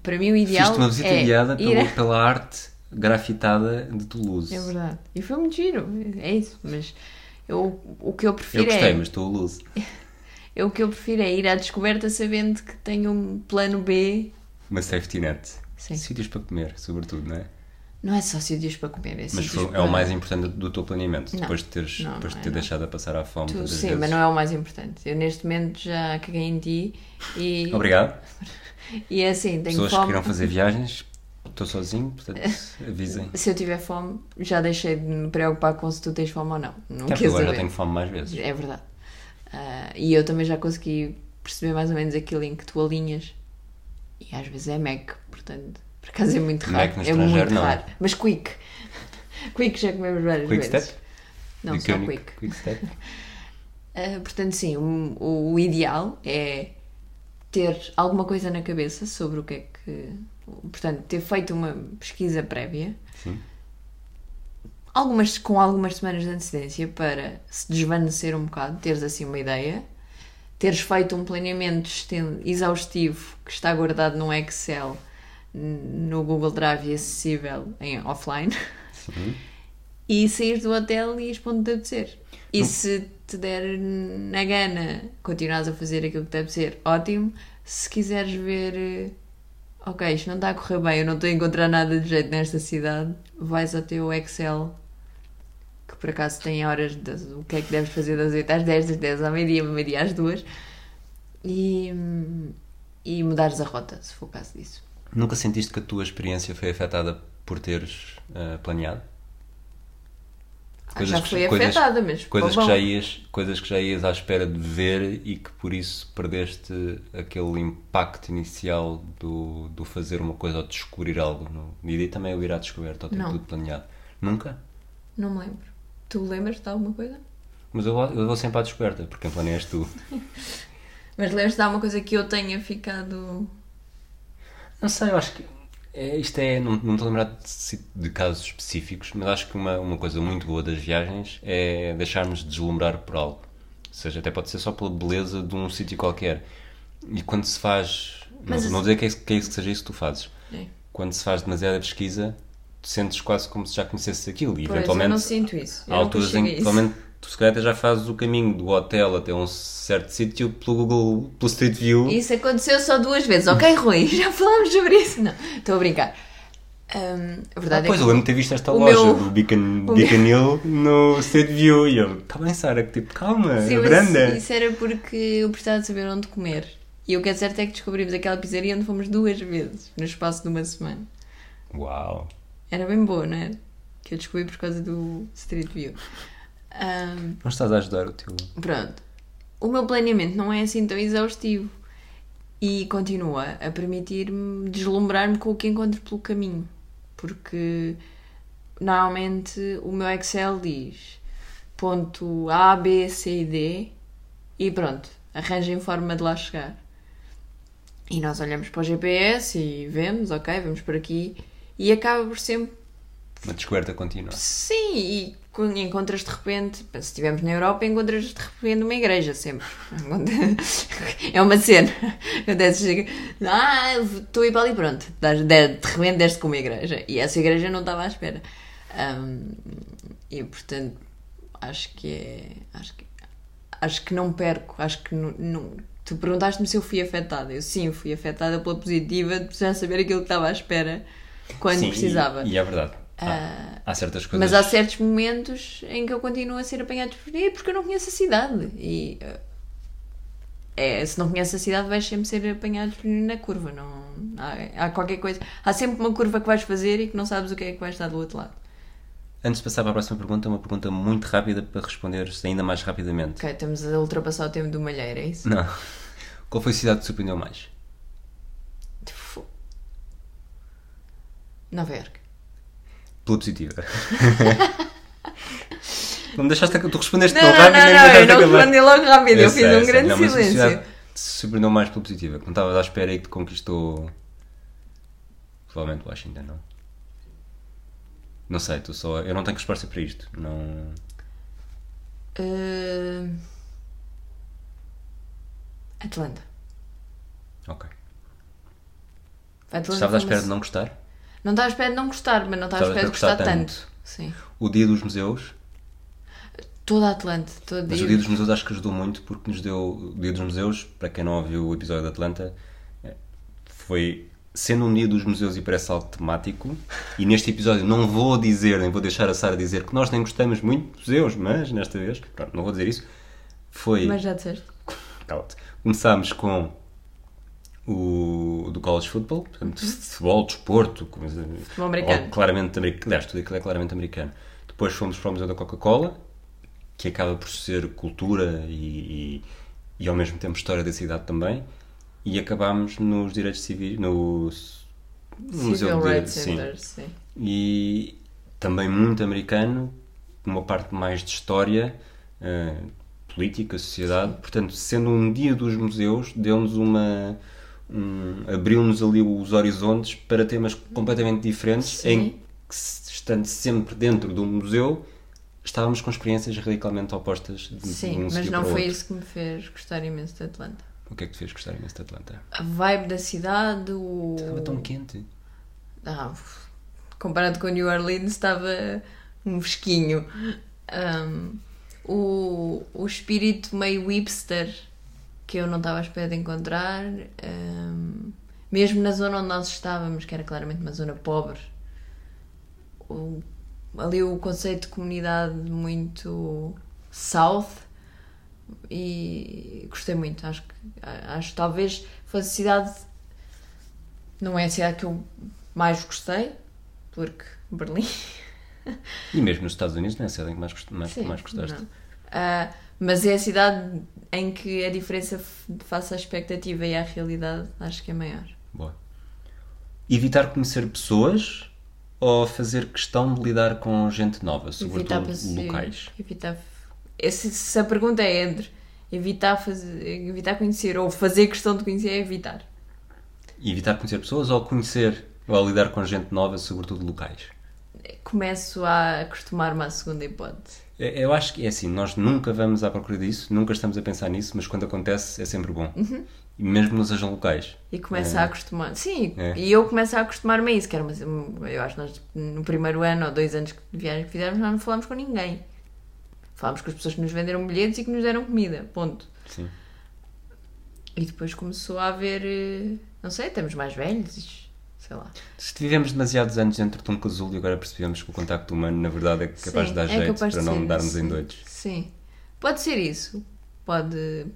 para mim o ideal Fiz-te uma visita é guiada ir pelo- a- pela arte grafitada de Toulouse. É verdade. E foi muito giro, é isso. Mas eu, o que eu Eu prefiro gostei, é. mas Toulouse. Eu, o que eu prefiro é ir à descoberta sabendo que tenho um plano B. Uma safety net. Sim. Sítios para comer, sobretudo, não é? Não é só sítios para comer, é Mas foi- para... é o mais importante do teu planeamento, Não. depois de teres Não, depois não de ter é, não. deixado a passar à fome. Tu- sim, vezes. mas não é o mais importante. Eu neste momento já caguei em ti e, Obrigado. e assim, tenho Pessoas que fome. queiram fazer viagens, estou sozinho, portanto, avisem. Se eu tiver fome, já deixei de me preocupar com se tu tens fome ou não. Porque quer agora já saber. tenho fome mais vezes. É verdade. Ah, e eu também já consegui perceber mais ou menos aquilo em que tu alinhas. E às vezes é Mac, portanto, por acaso é muito raro. Mac no é muito não. raro. Mas Quick. Quick já comemos várias Quick vezes. step? Não, só Quick. Quick step? Ah, portanto, sim, o, o- o ideal é ter alguma coisa na cabeça sobre o que é que. Portanto, ter feito uma pesquisa prévia, Sim. algumas, com algumas semanas de antecedência para se desvanecer um bocado, teres assim uma ideia, teres feito um planeamento exaustivo que está guardado num Excel no Google Drive e acessível em offline Sim. e sair do hotel e ires para onde te apetecer. E se te der na gana continuares a fazer aquilo que te apetecer, ótimo. Se quiseres ver, eh, ok, isto não está a correr bem, eu não estou a encontrar nada de jeito nesta cidade, vais ao teu Excel, que por acaso tem horas de o que é que deves fazer das 8 às 10, das 10 ao meio-dia, do meio-dia às 2, e, e mudares a rota, se for o caso disso. Nunca sentiste que a tua experiência foi afetada por teres ah, planeado? Ah, já que- foi coisas- afetada, mas Coisas bom. que, já ias, coisas que já ias à espera de ver e que por isso perdeste aquele impacto inicial do, do fazer uma coisa ou descobrir algo. No, e também o ir à descoberta ou ter tudo planeado. Nunca? Não me lembro. Tu lembras de alguma coisa? Mas eu, vou- eu vou sempre à descoberta, porque quem planeia és tu. Mas lembras de alguma coisa que eu tenha ficado. Não sei, eu acho que é, isto é. Não, não estou a lembrar de, de casos específicos, mas acho que uma, uma coisa muito boa das viagens é deixarmos de deslumbrar por algo. Ou seja, até pode ser só pela beleza de um sítio qualquer. E quando se faz. Mas não, não dizer que é, que é isso que seja isso que tu fazes. É. Quando se faz demasiada pesquisa, sentes quase como se já conhecesses aquilo. E Pois, eu eventualmente. não sinto isso. Eu Há não alturas em que isso. Tu se calhar até já fazes o caminho do hotel até um certo sítio pelo Google, pelo Street View. Isso aconteceu só duas vezes. Ok, Rui, já falámos sobre isso. Não, estou a brincar. Hum, a Ah, verdade pois, é eu que. lembro de ter visto esta loja meu- do Beacon, Beacon Hill no Street View e eu, está bem, Sara, que tipo, calma, Sim, é branda. isso era porque eu precisava de saber onde comer. E o que é certo é que descobrimos aquela pizzaria onde fomos duas vezes, no espaço de uma semana. Uau. Era bem boa, não era? Que eu descobri por causa do Street View. Hum, Não estás a ajudar o teu. Pronto. O meu planeamento não é assim tão exaustivo e continua a permitir-me deslumbrar-me com o que encontro pelo caminho. Porque normalmente o meu Excel diz ponto A, B, C e D e pronto, arranjem forma de lá chegar. E nós olhamos para o GPS e vemos, ok, vamos por aqui e acaba por sempre Uma descoberta contínua. Sim, e encontras de repente, se estivermos na Europa, encontras de repente uma igreja sempre. É uma cena. Acontece, chega, ah, estou a ir para ali, pronto. De, repente deste com uma igreja. E essa igreja não estava à espera. Ahm, e portanto, acho que é. Acho que, acho que não perco. Acho que não. não- tu perguntaste-me se eu fui afetada. Eu sim, fui afetada pela positiva de precisar saber aquilo que estava à espera quando Sim, e- precisava. E, é verdade. Há, Ah, há certas coisas. Mas há certos momentos em que eu continuo a ser apanhado por aí porque eu não conheço a cidade. E eh, é, se não conheces a cidade, vais sempre ser apanhado na curva. Não, há, há qualquer coisa. Há sempre uma curva que vais fazer e que não sabes o que é que vai estar do outro lado. Antes de passar para a próxima pergunta, uma pergunta muito rápida para responderes ainda mais rapidamente. Ok, estamos a ultrapassar o tempo do malheiro, é isso? Não. Qual foi a cidade que te surpreendeu mais? Nova Iorque. Pela positiva. não me deixaste. Tu respondeste Não, tão não, rápido não, me não, eu não acabar. respondi logo rápido, eu, fiz sei, um sei. grande Não, silêncio. te surpreendeu mais pela positiva. que Não estavas à espera e que conquistou. Provavelmente Washington, não? Não sei, tu só. Eu não tenho resposta para isto. Não. Uh, Atlanta. Ok. Atlanta Estavas à espera de não gostar? Não estava à espera de não gostar, mas não estava à espera de gostar gostar tanto. tanto. Sim. O Dia dos Museus, Toda a Atlanta. Todo mas dia. o Dia dos Museus acho que ajudou muito porque nos deu. O Dia dos Museus, para quem não ouviu o episódio de Atlanta, eh, foi. Sendo um dia dos museus e parece algo temático, e neste episódio não vou dizer, nem vou deixar a Sara dizer que nós nem gostamos muito de museus, mas nesta vez, pronto, não vou dizer isso, foi. Mas já disseste. Começámos com o do college football, portanto, futebol, desporto, coisa- Futebol americano. ou claramente americano. Aliás, tudo aquilo é claramente americano. Depois fomos para o Museu da Coca-Cola, que acaba por ser cultura e, e, e ao mesmo tempo história da cidade também. E acabámos nos direitos civis, no, no Museu de- Rights sim. Sim. e também muito americano, uma parte mais de história, eh, política, sociedade. Portanto, sendo um dia dos museus, deu-nos uma. Um, abriu-nos ali os horizontes para temas completamente diferentes, Sim. em que, estando sempre dentro de um museu, estávamos com experiências radicalmente opostas de, Sim, um mas não foi outro. isso que me fez gostar imenso de Atlanta. O que é que te fez gostar imenso de Atlanta? A vibe da cidade, o. Estava tão quente. Ah, comparado com New Orleans, estava um fresquinho. Um, o, o espírito meio hipster que eu não estava à espera de encontrar, um, mesmo na zona onde nós estávamos, que era claramente uma zona pobre, o- ali o conceito de comunidade muito south e gostei muito. Acho que acho talvez fosse a cidade não é a cidade que eu mais gostei, porque Berlim. E mesmo nos Estados Unidos, não é a cidade que mais, mais, Sim, mais gostaste? não. Ah, mas é a cidade em que a diferença face à expectativa e à realidade acho que é maior. Boa. Evitar conhecer pessoas ou fazer questão de lidar com gente nova, sobretudo passeio, locais? Evitar. Esse, se a pergunta é entre evitar, fazer, evitar conhecer ou fazer questão de conhecer, é evitar. Evitar conhecer pessoas ou conhecer ou lidar com gente nova, sobretudo locais? Começo a acostumar-me à segunda hipótese. Eu eu acho que é assim, nós nunca vamos à procura disso, nunca estamos a pensar nisso, mas quando acontece é sempre bom. Uhum. E mesmo não sejam locais. E começa É. a acostumar. Sim, É. e eu começo a acostumar-me a isso. Que era, mas eu acho que nós, no primeiro ano ou dois anos de viagem que fizemos, nós não falámos com ninguém. Falámos com as pessoas que nos venderam bilhetes e que nos deram comida. Ponto. Sim. E depois começou a haver. eh, Não sei, estamos mais velhos. Sei lá. Demasiados anos dentro de um casulo e agora percebemos que o contacto humano, na verdade, é capaz Sim, de dar é jeito para não darmos em doidos. Sim. Pode ser isso. Pode,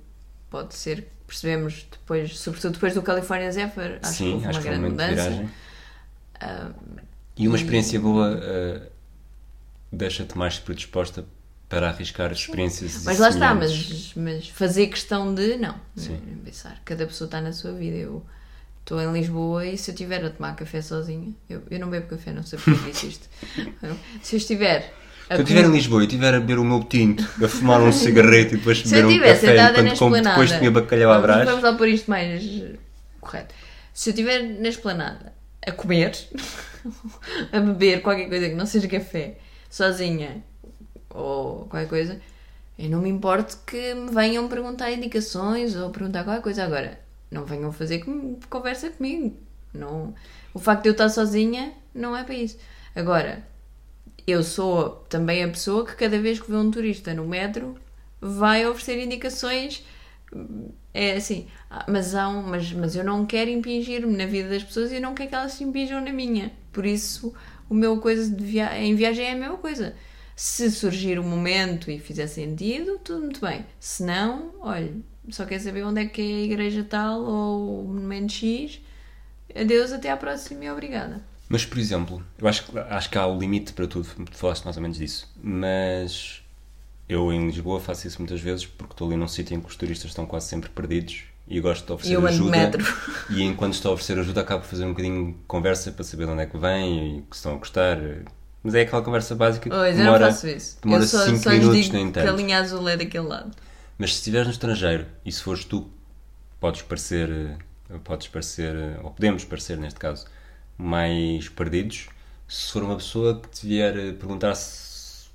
pode ser. Percebemos depois, sobretudo depois do California Zephyr. Acho que Sim, houve acho uma que foi grande mudança. Ah, E uma E- experiência boa eh, deixa-te mais predisposta para arriscar experiências Mas lá está, mas, mas fazer questão de não. Sim. Pensar. Cada pessoa está na sua vida. Eu estou em Lisboa e se eu estiver a tomar café sozinha, eu, eu não bebo café, não sei porque disse isto. se eu estiver. Se eu estiver em Lisboa e estiver a beber o meu tinto, a fumar um cigarrete e depois beber um café enquanto como depois tinha bacalhau à brás, vamos lá pôr isto mais eh, correto. Se eu estiver na esplanada a comer, a beber qualquer coisa que não seja café, sozinha ou qualquer coisa, eu não me importo que me venham perguntar indicações ou perguntar qualquer coisa. Agora, não venham fazer com- conversa comigo. Não, o facto de eu estar sozinha não é para isso. Agora, eu sou também a pessoa que cada vez que vê um turista no metro vai oferecer indicações. É assim, ah, mas, há um, mas, mas eu não quero impingir-me na vida das pessoas e não quero que elas se impinjam na minha. Por isso, o meu coisa via em viagem é a mesma coisa. Se surgir um momento e fizer sentido, tudo muito bem. Se não, olha, só quer saber onde é que é a igreja tal ou o monumento X. Adeus, até à próxima e obrigada. Mas, por exemplo, eu acho, que- acho que há o limite para tudo, tu falaste mais ou menos disso, mas eu em Lisboa faço isso muitas vezes porque estou ali num sítio em que os turistas estão quase sempre perdidos e eu gosto de oferecer eu ajuda. metro. E enquanto estou a oferecer ajuda, acabo por fazer um bocadinho de conversa para saber de onde é que vem e que estão a gostar. Mas é aquela conversa básica que Pois, demora, eu não faço isso. demora eu só, 5 só lhes minutos, nem que a tanto. linha azul é daquele lado. Mas se estiveres no estrangeiro e se fores tu, podes parecer, eh, podes parecer, eh, ou podemos parecer neste caso, mais perdidos. Se for uma pessoa que te vier eh, perguntar se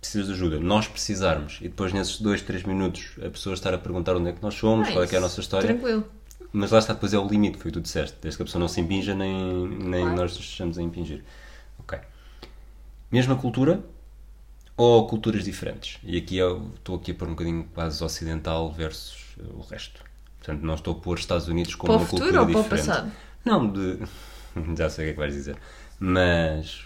precisas de ajuda, nós precisarmos, e depois nesses 2, 3 minutos a pessoa estar a perguntar onde é que nós somos, qual é que é a nossa história. Tranquilo. Mas lá está, depois é o limite, foi o que tu disseste, desde que a pessoa não se impinja, nem, nem Claro. nós nos estejamos a impingir. Ok. Mesma cultura ou culturas diferentes? E aqui eu estou aqui a pôr um bocadinho quase ocidental versus eh, o resto. Portanto, não estou a pôr Estados Unidos como Para uma futuro cultura ou para o diferente. passado? Não, de... já sei o que é que vais dizer. Mas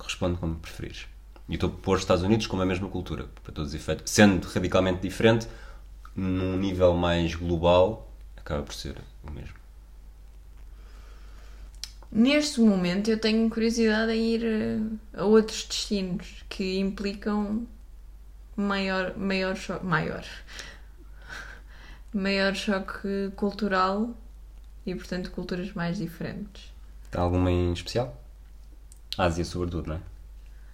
responde como preferires. E estou a pôr os Estados Unidos como a mesma cultura, para todos os efeitos. Sendo radicalmente diferente, num nível mais global, acaba por ser o mesmo. Neste momento eu tenho curiosidade em ir eh, a outros destinos que implicam maior, maior choque. Maior. Maior choque cultural e, portanto, culturas mais diferentes. Há alguma em especial? Ásia, sobretudo, não é?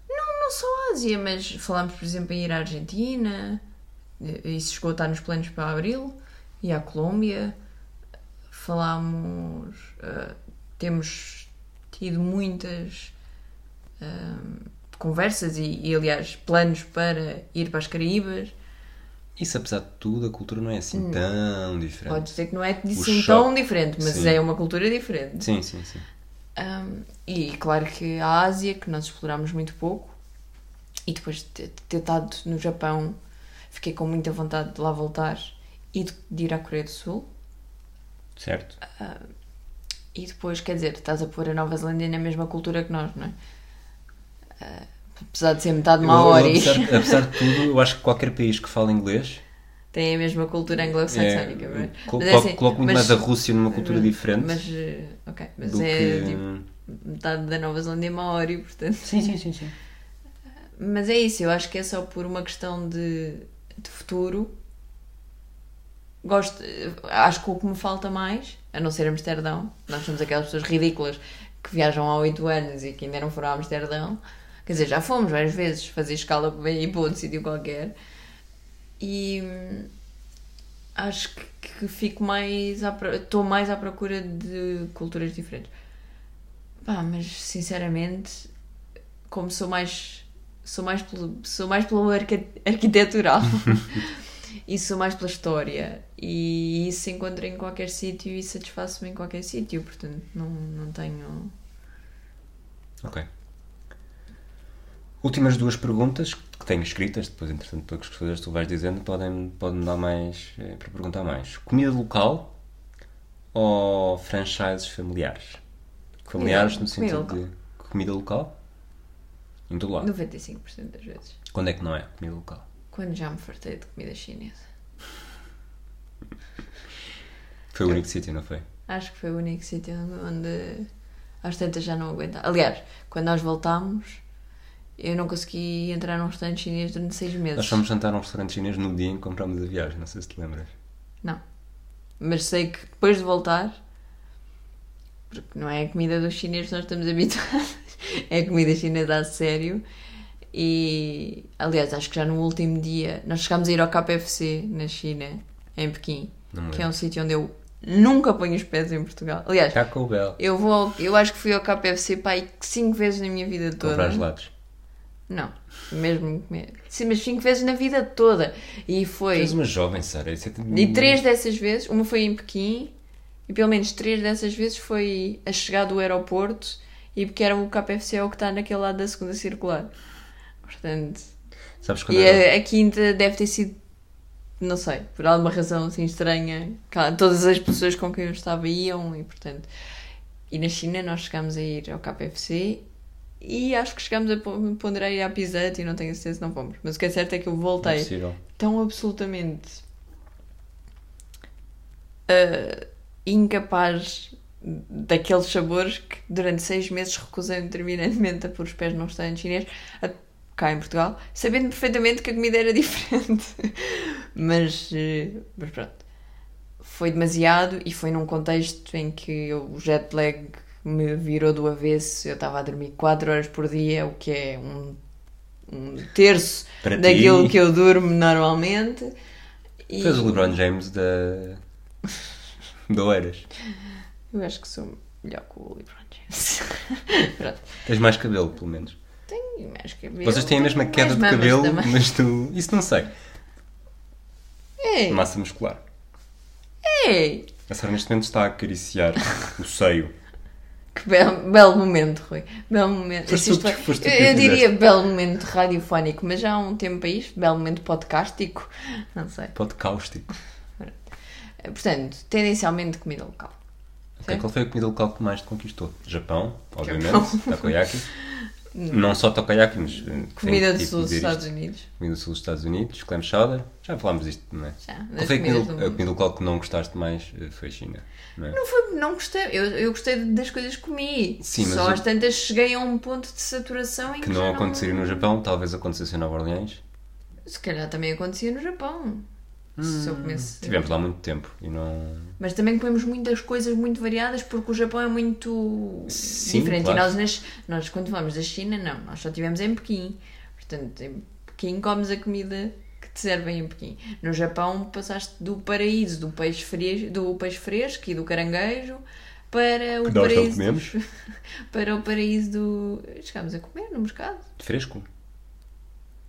Não só a Ásia, mas falámos, por exemplo, em ir à Argentina, eh, isso chegou a estar nos planos para abril, e à Colômbia. Falámos. eh, temos tido muitas ahm, conversas e, e, aliás, planos para ir para as Caraíbas. Isso, apesar de tudo, a cultura não é assim tão diferente. Pode ser que não é assim tão diferente, mas sim. é uma cultura diferente. Sim, sim, sim. Um, e claro que a Ásia, que nós explorámos muito pouco, e depois de ter, ter estado no Japão, fiquei com muita vontade de lá voltar e de, de ir à Coreia do Sul. Certo? E depois, quer dizer, estás a pôr a Nova Zelândia na mesma cultura que nós, não é? Ah, apesar de ser metade maori, eu, apesar, apesar de tudo, eu acho que qualquer país que fala inglês tem a mesma cultura anglo-saxónica. é, é? col- Mas é coloco, assim, coloco muito mas- mais a Rússia numa cultura diferente Mas, eh, ok, mas é que. tipo, metade da Nova Zelândia é maori, portanto. Sim, sim, sim, sim. Mas é isso, eu acho que é só por uma questão de, de futuro. Gosto, acho que o que me falta mais, a não ser Amsterdão, nós somos aquelas pessoas ridículas que viajam há 8 anos e que ainda não foram a Amsterdão. Quer dizer, já fomos várias vezes fazer escala para ir para outro sítio qualquer. E hum, acho que, que fico mais. à Estou mais à procura de culturas diferentes. Pá, mas sinceramente, como sou mais sou mais pelo, sou mais pelo arquitetural sou mais pela história e isso se encontra em qualquer sítio e satisfaço-me em qualquer sítio portanto não, não tenho Ok. Últimas duas perguntas que tenho escritas, depois, entretanto, para que as coisas que tu vais dizendo, podem, podem dar mais eh, para perguntar mais. Comida local ou franchises familiares? Familiares no sentido de comida local? Em todo lado. 95% das vezes Quando é que não é comida local? Quando já me fartei de comida chinesa Foi o único sítio, não foi? acho que foi o único sítio onde às tantas já não aguentava aliás, quando nós voltámos eu não consegui entrar num restaurante chinês durante 6 meses Nós fomos jantar num restaurante chinês no dia em que comprámos a viagem, não sei se te lembras. Não. Mas sei que depois de voltar, porque não é a comida dos chineses que nós estamos habituados, é a comida chinesa a sério. E aliás, acho que já no último dia nós chegámos a ir ao KFC na China, em Pequim, Não que é lembro. um sítio onde eu nunca ponho os pés em Portugal. Aliás, Taco Bell. eu vou, ao- eu acho que fui ao KFC aí 5 vezes na minha vida toda. Comprar gelados. Não, mesmo comer. Sim, mas 5 vezes na vida toda. E foi. Tu és uma jovem, Sara. Isso é tudo- E três dessas vezes, uma foi em Pequim, e pelo menos três dessas vezes foi a chegar do aeroporto e porque era o KFC é o que está naquele lado da segunda circular. Portanto, Sabes quando e era- a, a quinta deve ter sido, não sei, por alguma razão assim estranha. Todas as pessoas com quem eu estava iam e portanto. E na China nós chegámos a ir ao KFC e acho que chegámos a pon- ponderar ir à Pizza e não tenho certeza se não fomos. Mas o que é certo é que eu é voltei possível. tão absolutamente ah, incapaz daqueles sabores que durante seis meses recusei terminantemente a pôr os pés num restaurante chinês a- cá em Portugal, sabendo perfeitamente que a comida era diferente. mas, eh, mas pronto. Foi demasiado e foi num contexto em que eu- o jet lag me virou do avesso. Eu estava a dormir 4 horas por dia, o que é um, um terço Para ti, daquilo que eu durmo normalmente. E Tu és o LeBron James da. da Oeiras. eu acho que sou melhor que o LeBron James. Pronto. Tens mais cabelo, pelo menos. Mais cabelo. Vocês têm a mesma queda de cabelo, também. mas tu. Isso não sei. É, Massa muscular. é. A Sara neste momento está a acariciar o seio. Que belo, belo momento, Rui. Belo momento. Foste tu foste tu eu, eu diria belo momento radiofónico, mas já há um tempo isto. Belo momento podcástico. Não sei. Eh, Portanto, tendencialmente comida local. Ok, Qual foi a comida local que mais te conquistou? Japão, obviamente. Takoyaki. Não só takoyaki, mas. eh, Comida do tenho sul dos Estados. Unidos. Comida do sul dos Estados Unidos, clam chowder. Já falámos disto, não é? Já, Qual foi a comida, local que não gostaste mais? eh, Foi a China, não é? Não, foi, não gostei. Eu, eu gostei das coisas que comi. Sim, mas Só às tantas cheguei a um ponto de saturação em que, Que não aconteceria no Japão, talvez acontecesse em Nova Orleans. Se calhar também acontecia no Japão. Se eu comesse. Tivemos lá muito tempo e não. Mas também comemos muitas coisas muito variadas porque o Japão é muito Sim, diferente. claro. E nós, nas- nós, quando vamos da China, não. Nós só estivemos em Pequim. Portanto, em Pequim comes a comida que te servem em Pequim. No Japão passaste do paraíso do peixe fresco, do peixe fresco e do caranguejo para o Que nós não paraíso comemos. para o paraíso do chegámos a comer no mercado. Fresco?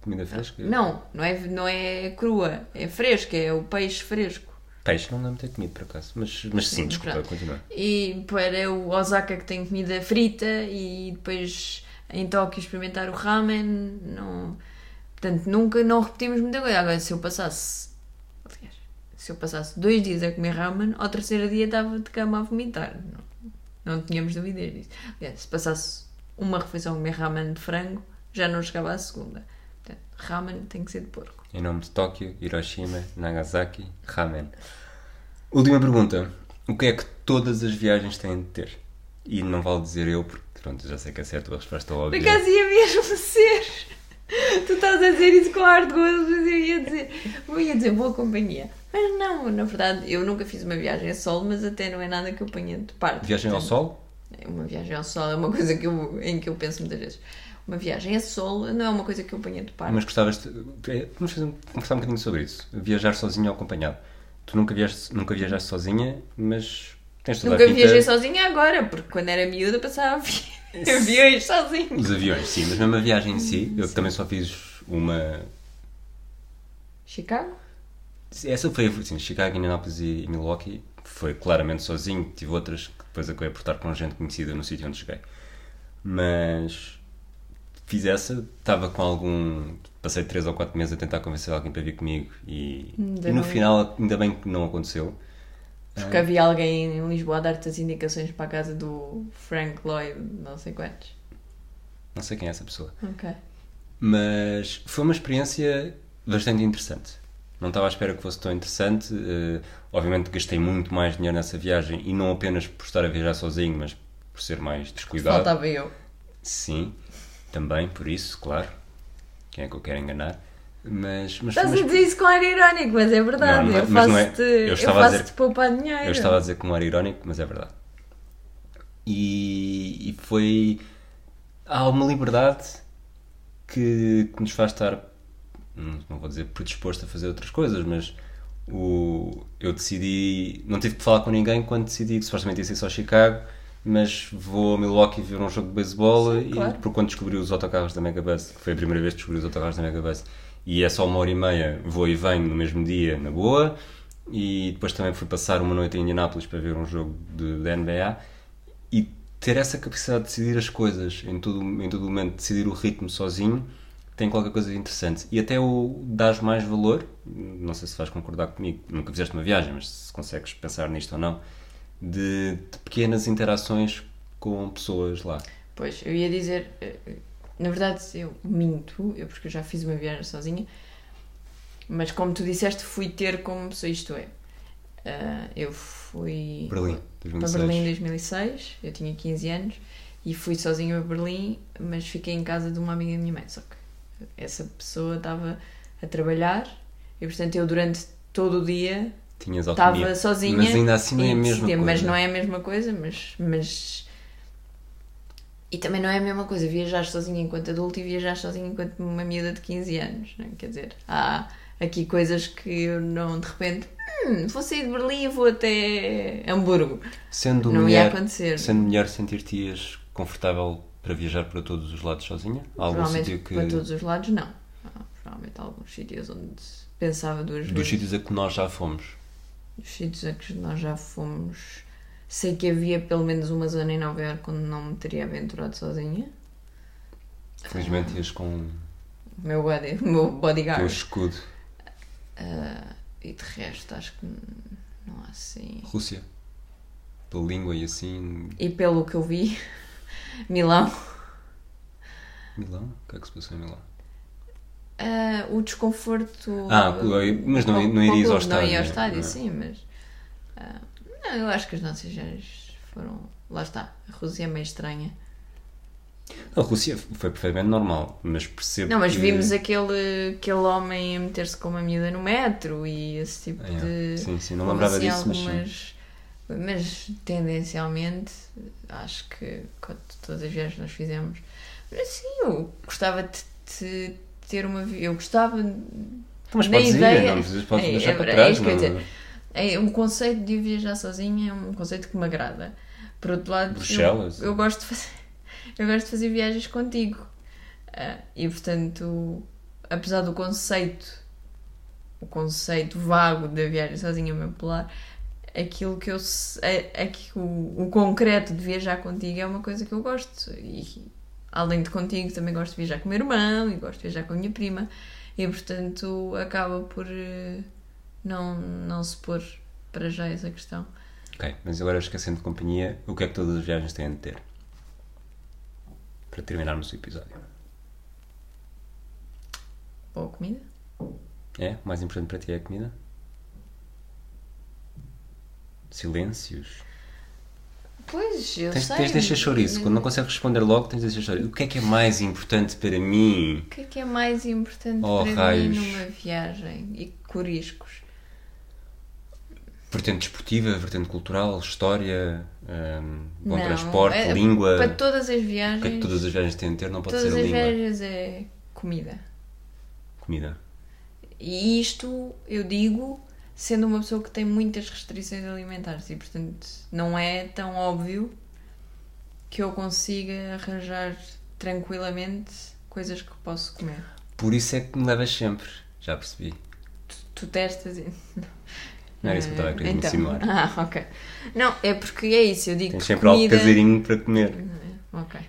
Comida fresca? Não, não é, não é crua, é fresca, é o peixe fresco. Peixe não lembro ter comido por acaso. Mas, mas sim, Sim, desculpa, pronto. continua. E para o Osaka que tem comida frita e depois em Tóquio experimentar o ramen, não... Portanto, nunca, não repetimos muita coisa. Agora, se eu passasse, aliás, se eu passasse dois dias a comer ramen, ao terceiro dia estava de cama a vomitar. Não, não tínhamos dúvidas disso. Aliás, se passasse uma refeição a comer ramen de frango, já não chegava à segunda. Portanto, ramen tem que ser de porco. Em nome de Tóquio, Hiroshima, Nagasaki, Ramen. Última pergunta. O que é que todas as viagens têm de ter? E não vale dizer eu, porque pronto, já sei que é certa a resposta Por óbvia. acaso ia mesmo ser. Tu estás a dizer isso com ar de gozo, mas eu ia dizer, eu ia dizer boa companhia. Mas não, na verdade, eu nunca fiz uma viagem a solo, mas até não é nada que eu ponha de parte. Viagem ao Portanto, Sol? é Uma viagem ao sol é uma coisa que eu, em que eu penso muitas vezes. Uma viagem a solo não é uma coisa que eu ponha de parte. Mas gostavas de... é, Vamos conversar um bocadinho sobre isso. Viajar sozinho ou acompanhado. Tu nunca viajaste, nunca viajaste sozinha, mas tens toda Nunca a pinta... viajei sozinha agora, porque quando era miúda passava avi- aviões sozinho. Os aviões, sim, mas mesmo a viagem em si, eu também só fiz uma... Chicago? Essa foi, sim, Chicago, Indianapolis e Milwaukee. Foi claramente sozinho. Tive outras que depois acabei por estar com gente conhecida no sítio onde cheguei. Mas fiz essa, estava com algum. Passei 3 ou 4 meses a tentar convencer alguém para vir comigo e, e no final, ainda bem que não aconteceu. Porque havia alguém em Lisboa a dar-te as indicações para a casa do Frank Lloyd, não sei quantos. Não sei quem é essa pessoa. Ok. Mas foi uma experiência bastante interessante. Não estava à espera que fosse tão interessante. eh, obviamente gastei muito mais dinheiro nessa viagem e não apenas por estar a viajar sozinho, mas por ser mais descuidado. Faltava eu. Sim, também por isso, claro. Quem é que eu quero enganar? Mas, mas, Estás a mas dizer isso com ar irónico, mas é verdade. Não, não é- eu não é- faço-te eu eu a faço-te dizer- poupar dinheiro. eu estava a dizer com ar irónico, mas é verdade. E, e foi. Há uma liberdade que, que nos faz estar, não não vou dizer predisposto a fazer outras coisas, mas o, eu decidi. Não tive que falar com ninguém quando decidi que supostamente ia ser só Chicago, mas vou a Milwaukee ver um jogo de beisebol Sim, e claro. por quando descobri os autocarros da Megabus, que foi a primeira vez que descobri os autocarros da Megabus, e é só uma hora e meia, vou e venho no mesmo dia, na boa, e depois também fui passar uma noite em Indianápolis para ver um jogo de, da NBA, e ter essa capacidade de decidir as coisas em todo, em todo momento, decidir o ritmo sozinho, tem qualquer coisa de interessante. E até o dás mais valor, não sei se vais concordar comigo, nunca fizeste uma viagem, mas se consegues pensar nisto ou não, de, de pequenas interações com pessoas lá. Pois, eu ia dizer, eh, na verdade eu minto, eu porque eu já fiz uma viagem sozinha, mas como tu disseste, fui ter como pessoa, isto é, ah, eu fui Berlim, para 2006. Berlim em 2006, eu tinha 15 anos, e fui sozinha a Berlim, mas fiquei em casa de uma amiga da minha mãe, só que essa pessoa estava a trabalhar, e portanto eu durante todo o dia Tinhas autonomia. estava sozinha. Mas ainda assim não é a mesma coisa. Mas não é a mesma coisa, mas, mas. E também não é a mesma coisa viajar sozinha enquanto adulto e viajar sozinha enquanto uma miúda de 15 anos. É? Quer dizer, há aqui coisas que eu não, de repente, hum, vou sair de Berlim e vou até Hamburgo. Sendo Não mulher, ia acontecer. Sendo mulher, sentir-te-ias confortável para viajar para todos os lados sozinha? Há algum sítio que. para todos os lados, não. Provavelmente há alguns sítios onde pensava duas Dos vezes. sítios a que nós já fomos. Dos sítios a que nós já fomos. Sei que havia pelo menos uma zona em Nova Iorque onde não me teria aventurado sozinha. Felizmente ias com o O meu, body, o meu teu bodyguard. escudo. Ah, e de resto, acho que não há assim. Rússia. Pela língua e assim. E pelo que eu vi, Milão, Milão? O que é que se passou em Milão? Ah, o desconforto. Ah, mas não- não irias ao clube, Não ia ao estádio, estádio, não é? sim, mas. ah, não, eu acho que as nossas viagens foram. Lá está, a Rússia é meio estranha. A Rússia foi perfeitamente normal, mas percebo Não, mas que... vimos aquele, aquele homem a meter-se com uma miúda no metro e esse tipo Ah, de. Sim, sim, não lembrava assim, disso, mas sim. algumas- mas tendencialmente, acho que todas as viagens que nós fizemos, mas sim, eu gostava de, de ter uma. Eu gostava. Mas na podes ideia- ir, não precisas, podes É, deixar é para trás. é eu não- dizer. É, um conceito de viajar sozinha é um conceito que me agrada. Por outro lado, eu- Bruxelas. eu, gosto de fazer, eu gosto de fazer viagens contigo. Ah, e portanto, apesar do conceito, o conceito vago da viagem sozinha me apelar, aquilo que eu é, é que o, o concreto de viajar contigo é uma coisa que eu gosto. E além de contigo, também gosto de viajar com o meu irmão e gosto de viajar com a minha prima. E portanto acaba por eh, não, não se pôr para já essa questão. Ok, mas agora esquecendo de companhia, o que é que todas as viagens têm de ter? Para terminarmos o episódio. Boa comida? É? O mais importante para ti é a comida? Silêncios? Pois, eu Tens, sei. tens de deixar chouriço. Quando não consegues responder logo, tens de deixar chouriço. O que é que é mais importante para mim? O que é que é mais importante Oh, para raios. mim numa viagem? E coriscos? Vertente desportiva, vertente cultural, história, hum, bom Não, transporte, é- língua. Para todas as O viagens. que é que todas as viagens têm de ter? Não pode todas ser a as língua. viagens é comida. Comida. E isto eu digo sendo uma pessoa que tem muitas restrições alimentares e portanto não é tão óbvio que eu consiga arranjar tranquilamente coisas que posso comer. Por isso é que me levas sempre. Já percebi. Tu testas e. Não era isso que eu estava a querer então. insinuar. Ah, ok. Não, é porque é isso, eu digo Tens sempre algo comida... caseirinho para comer. Ok.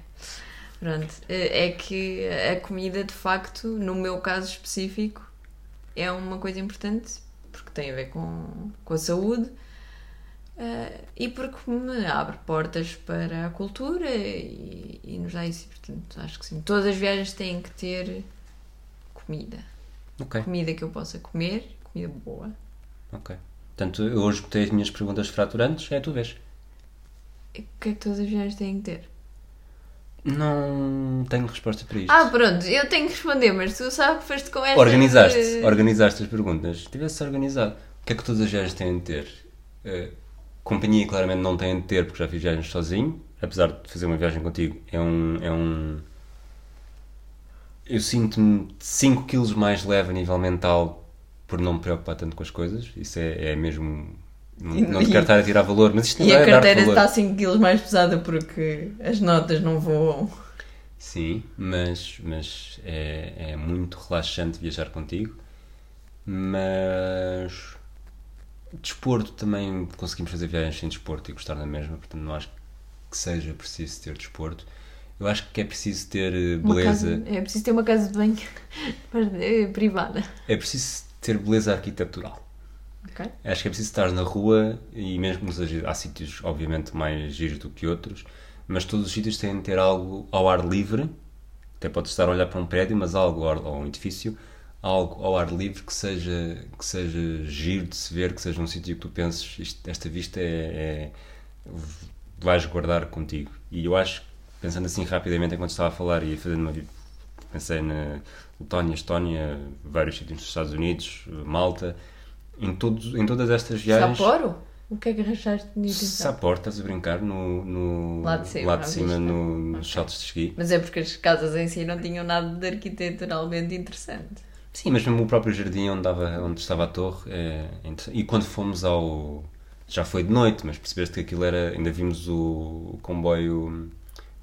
Pronto. É que a comida, de facto, no meu caso específico, é uma coisa importante porque tem a ver com, com a saúde eh, e porque me abre portas para a cultura e, e nos dá isso. Portanto, acho que sim. Todas as viagens têm que ter comida. Ok, Comida que eu possa comer, comida boa. ok. Portanto, eu hoje botei as minhas perguntas fraturantes, é a tua vez. O que é que todas as viagens têm que ter? Não tenho resposta para isto. Ah, pronto, eu tenho que responder, mas tu sabes que foste com esta. Organizaste, de- organizaste as perguntas. Tivesse organizado. O que é que todas as viagens têm de ter? Eh, companhia claramente não têm de ter, porque já fiz viagens sozinho. Apesar de fazer uma viagem contigo, é um. É um... Eu sinto-me 5 kg mais leve a nível mental por não me preocupar tanto com as coisas. Isso é, é mesmo. Não, te quero estar a tirar valor, mas isto não E é a dar carteira está 5 kg mais pesada porque as notas não voam. Sim, mas, mas é, é muito relaxante viajar contigo. Mas desporto também conseguimos fazer viagens sem desporto e gostar da mesma, portanto não acho que seja preciso ter desporto. Eu acho que é preciso ter eh, beleza. casa- é preciso ter uma casa de banho eh, privada. É preciso ter beleza arquitetural. Ok? Acho que é preciso estar na rua e mesmo que seja, há sítios obviamente mais giros do que outros, mas todos os sítios têm de ter algo ao ar livre, até pode estar a olhar para um prédio, mas algo ao- ou um edifício, algo ao ar livre que seja, que seja giro de se ver, que seja um sítio que tu penses, "Isto- esta vista é, é- vais guardar contigo. E eu acho, pensando assim rapidamente enquanto estava a falar e fazendo uma pensei na Letónia, Estónia, vários sítios nos Estados Unidos, Malta, em, todos, em todas estas viagens. Sapporo? O que é que arranjaste de? Sapporo, estás a brincar no, no Lá de cima, lá de cima no, nos Ok. saltos de esqui. Mas é porque as casas em si não tinham nada de arquiteturalmente interessante. Sim, mas mesmo o próprio jardim onde, dava, onde estava a torre é. E quando fomos ao. Já foi de noite, mas percebeste que aquilo era. Ainda vimos o, o comboio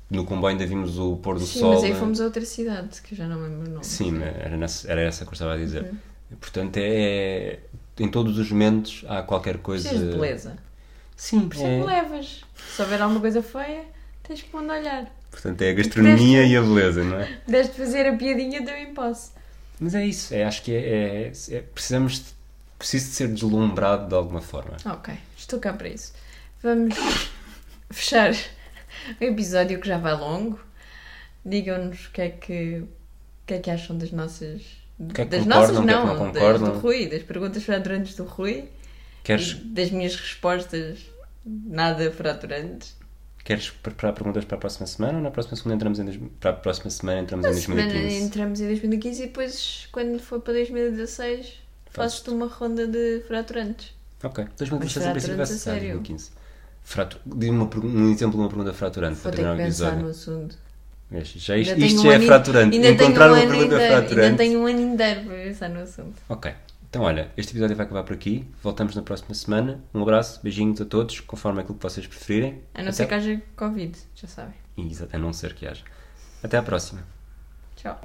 no comboio ainda vimos o pôr do Sim, sol. mas aí né? fomos a outra cidade, que eu já não lembro o nome. Sim, era, nessa- era essa que eu estava a dizer. Uhum. Portanto, é. Em todos os momentos há qualquer coisa. Precisas de beleza. Sim, Por isso é levas. Se houver alguma coisa feia, tens que onde olhar. portanto, é a gastronomia Deste- e a beleza, não é? Deste fazer a piadinha, também posso. Mas é isso, é, acho que é, é- é- precisamos de, preciso de ser deslumbrado de alguma forma. Ok, estou cá para isso. Vamos fechar o episódio que já vai longo. Digam-nos o que é que, o que é que acham das nossas. Que é que das concordam, nossas o que é que não, não das do Rui, das perguntas fraturantes do Rui Queres, das minhas respostas nada fraturantes. queres preparar perguntas para a próxima semana ou na próxima semana entramos em, para a próxima semana entramos em Na semana 2015? entramos em 2015 e depois, quando for para 2016, faço-te uma ronda de fraturantes. Ok, 2016 Mas em princípio vai a ser sério? 2015. Fratu... Dê uma pergun- um exemplo de uma pergunta fraturante Vou para ter terminar o episódio. no assunto. Já isto, isto já um é fraturante. ainda Encontrar um uma ano pergunta inteiro- fraturante. Ainda tenho um ano inteiro para pensar no assunto. Ok. Então, olha, este episódio vai acabar por aqui. Voltamos na próxima semana. Um abraço, beijinhos a todos, conforme aquilo que vocês preferirem. A não Até- ser que haja Covid, já sabem. Exato, A não ser que haja. Até à próxima. Tchau.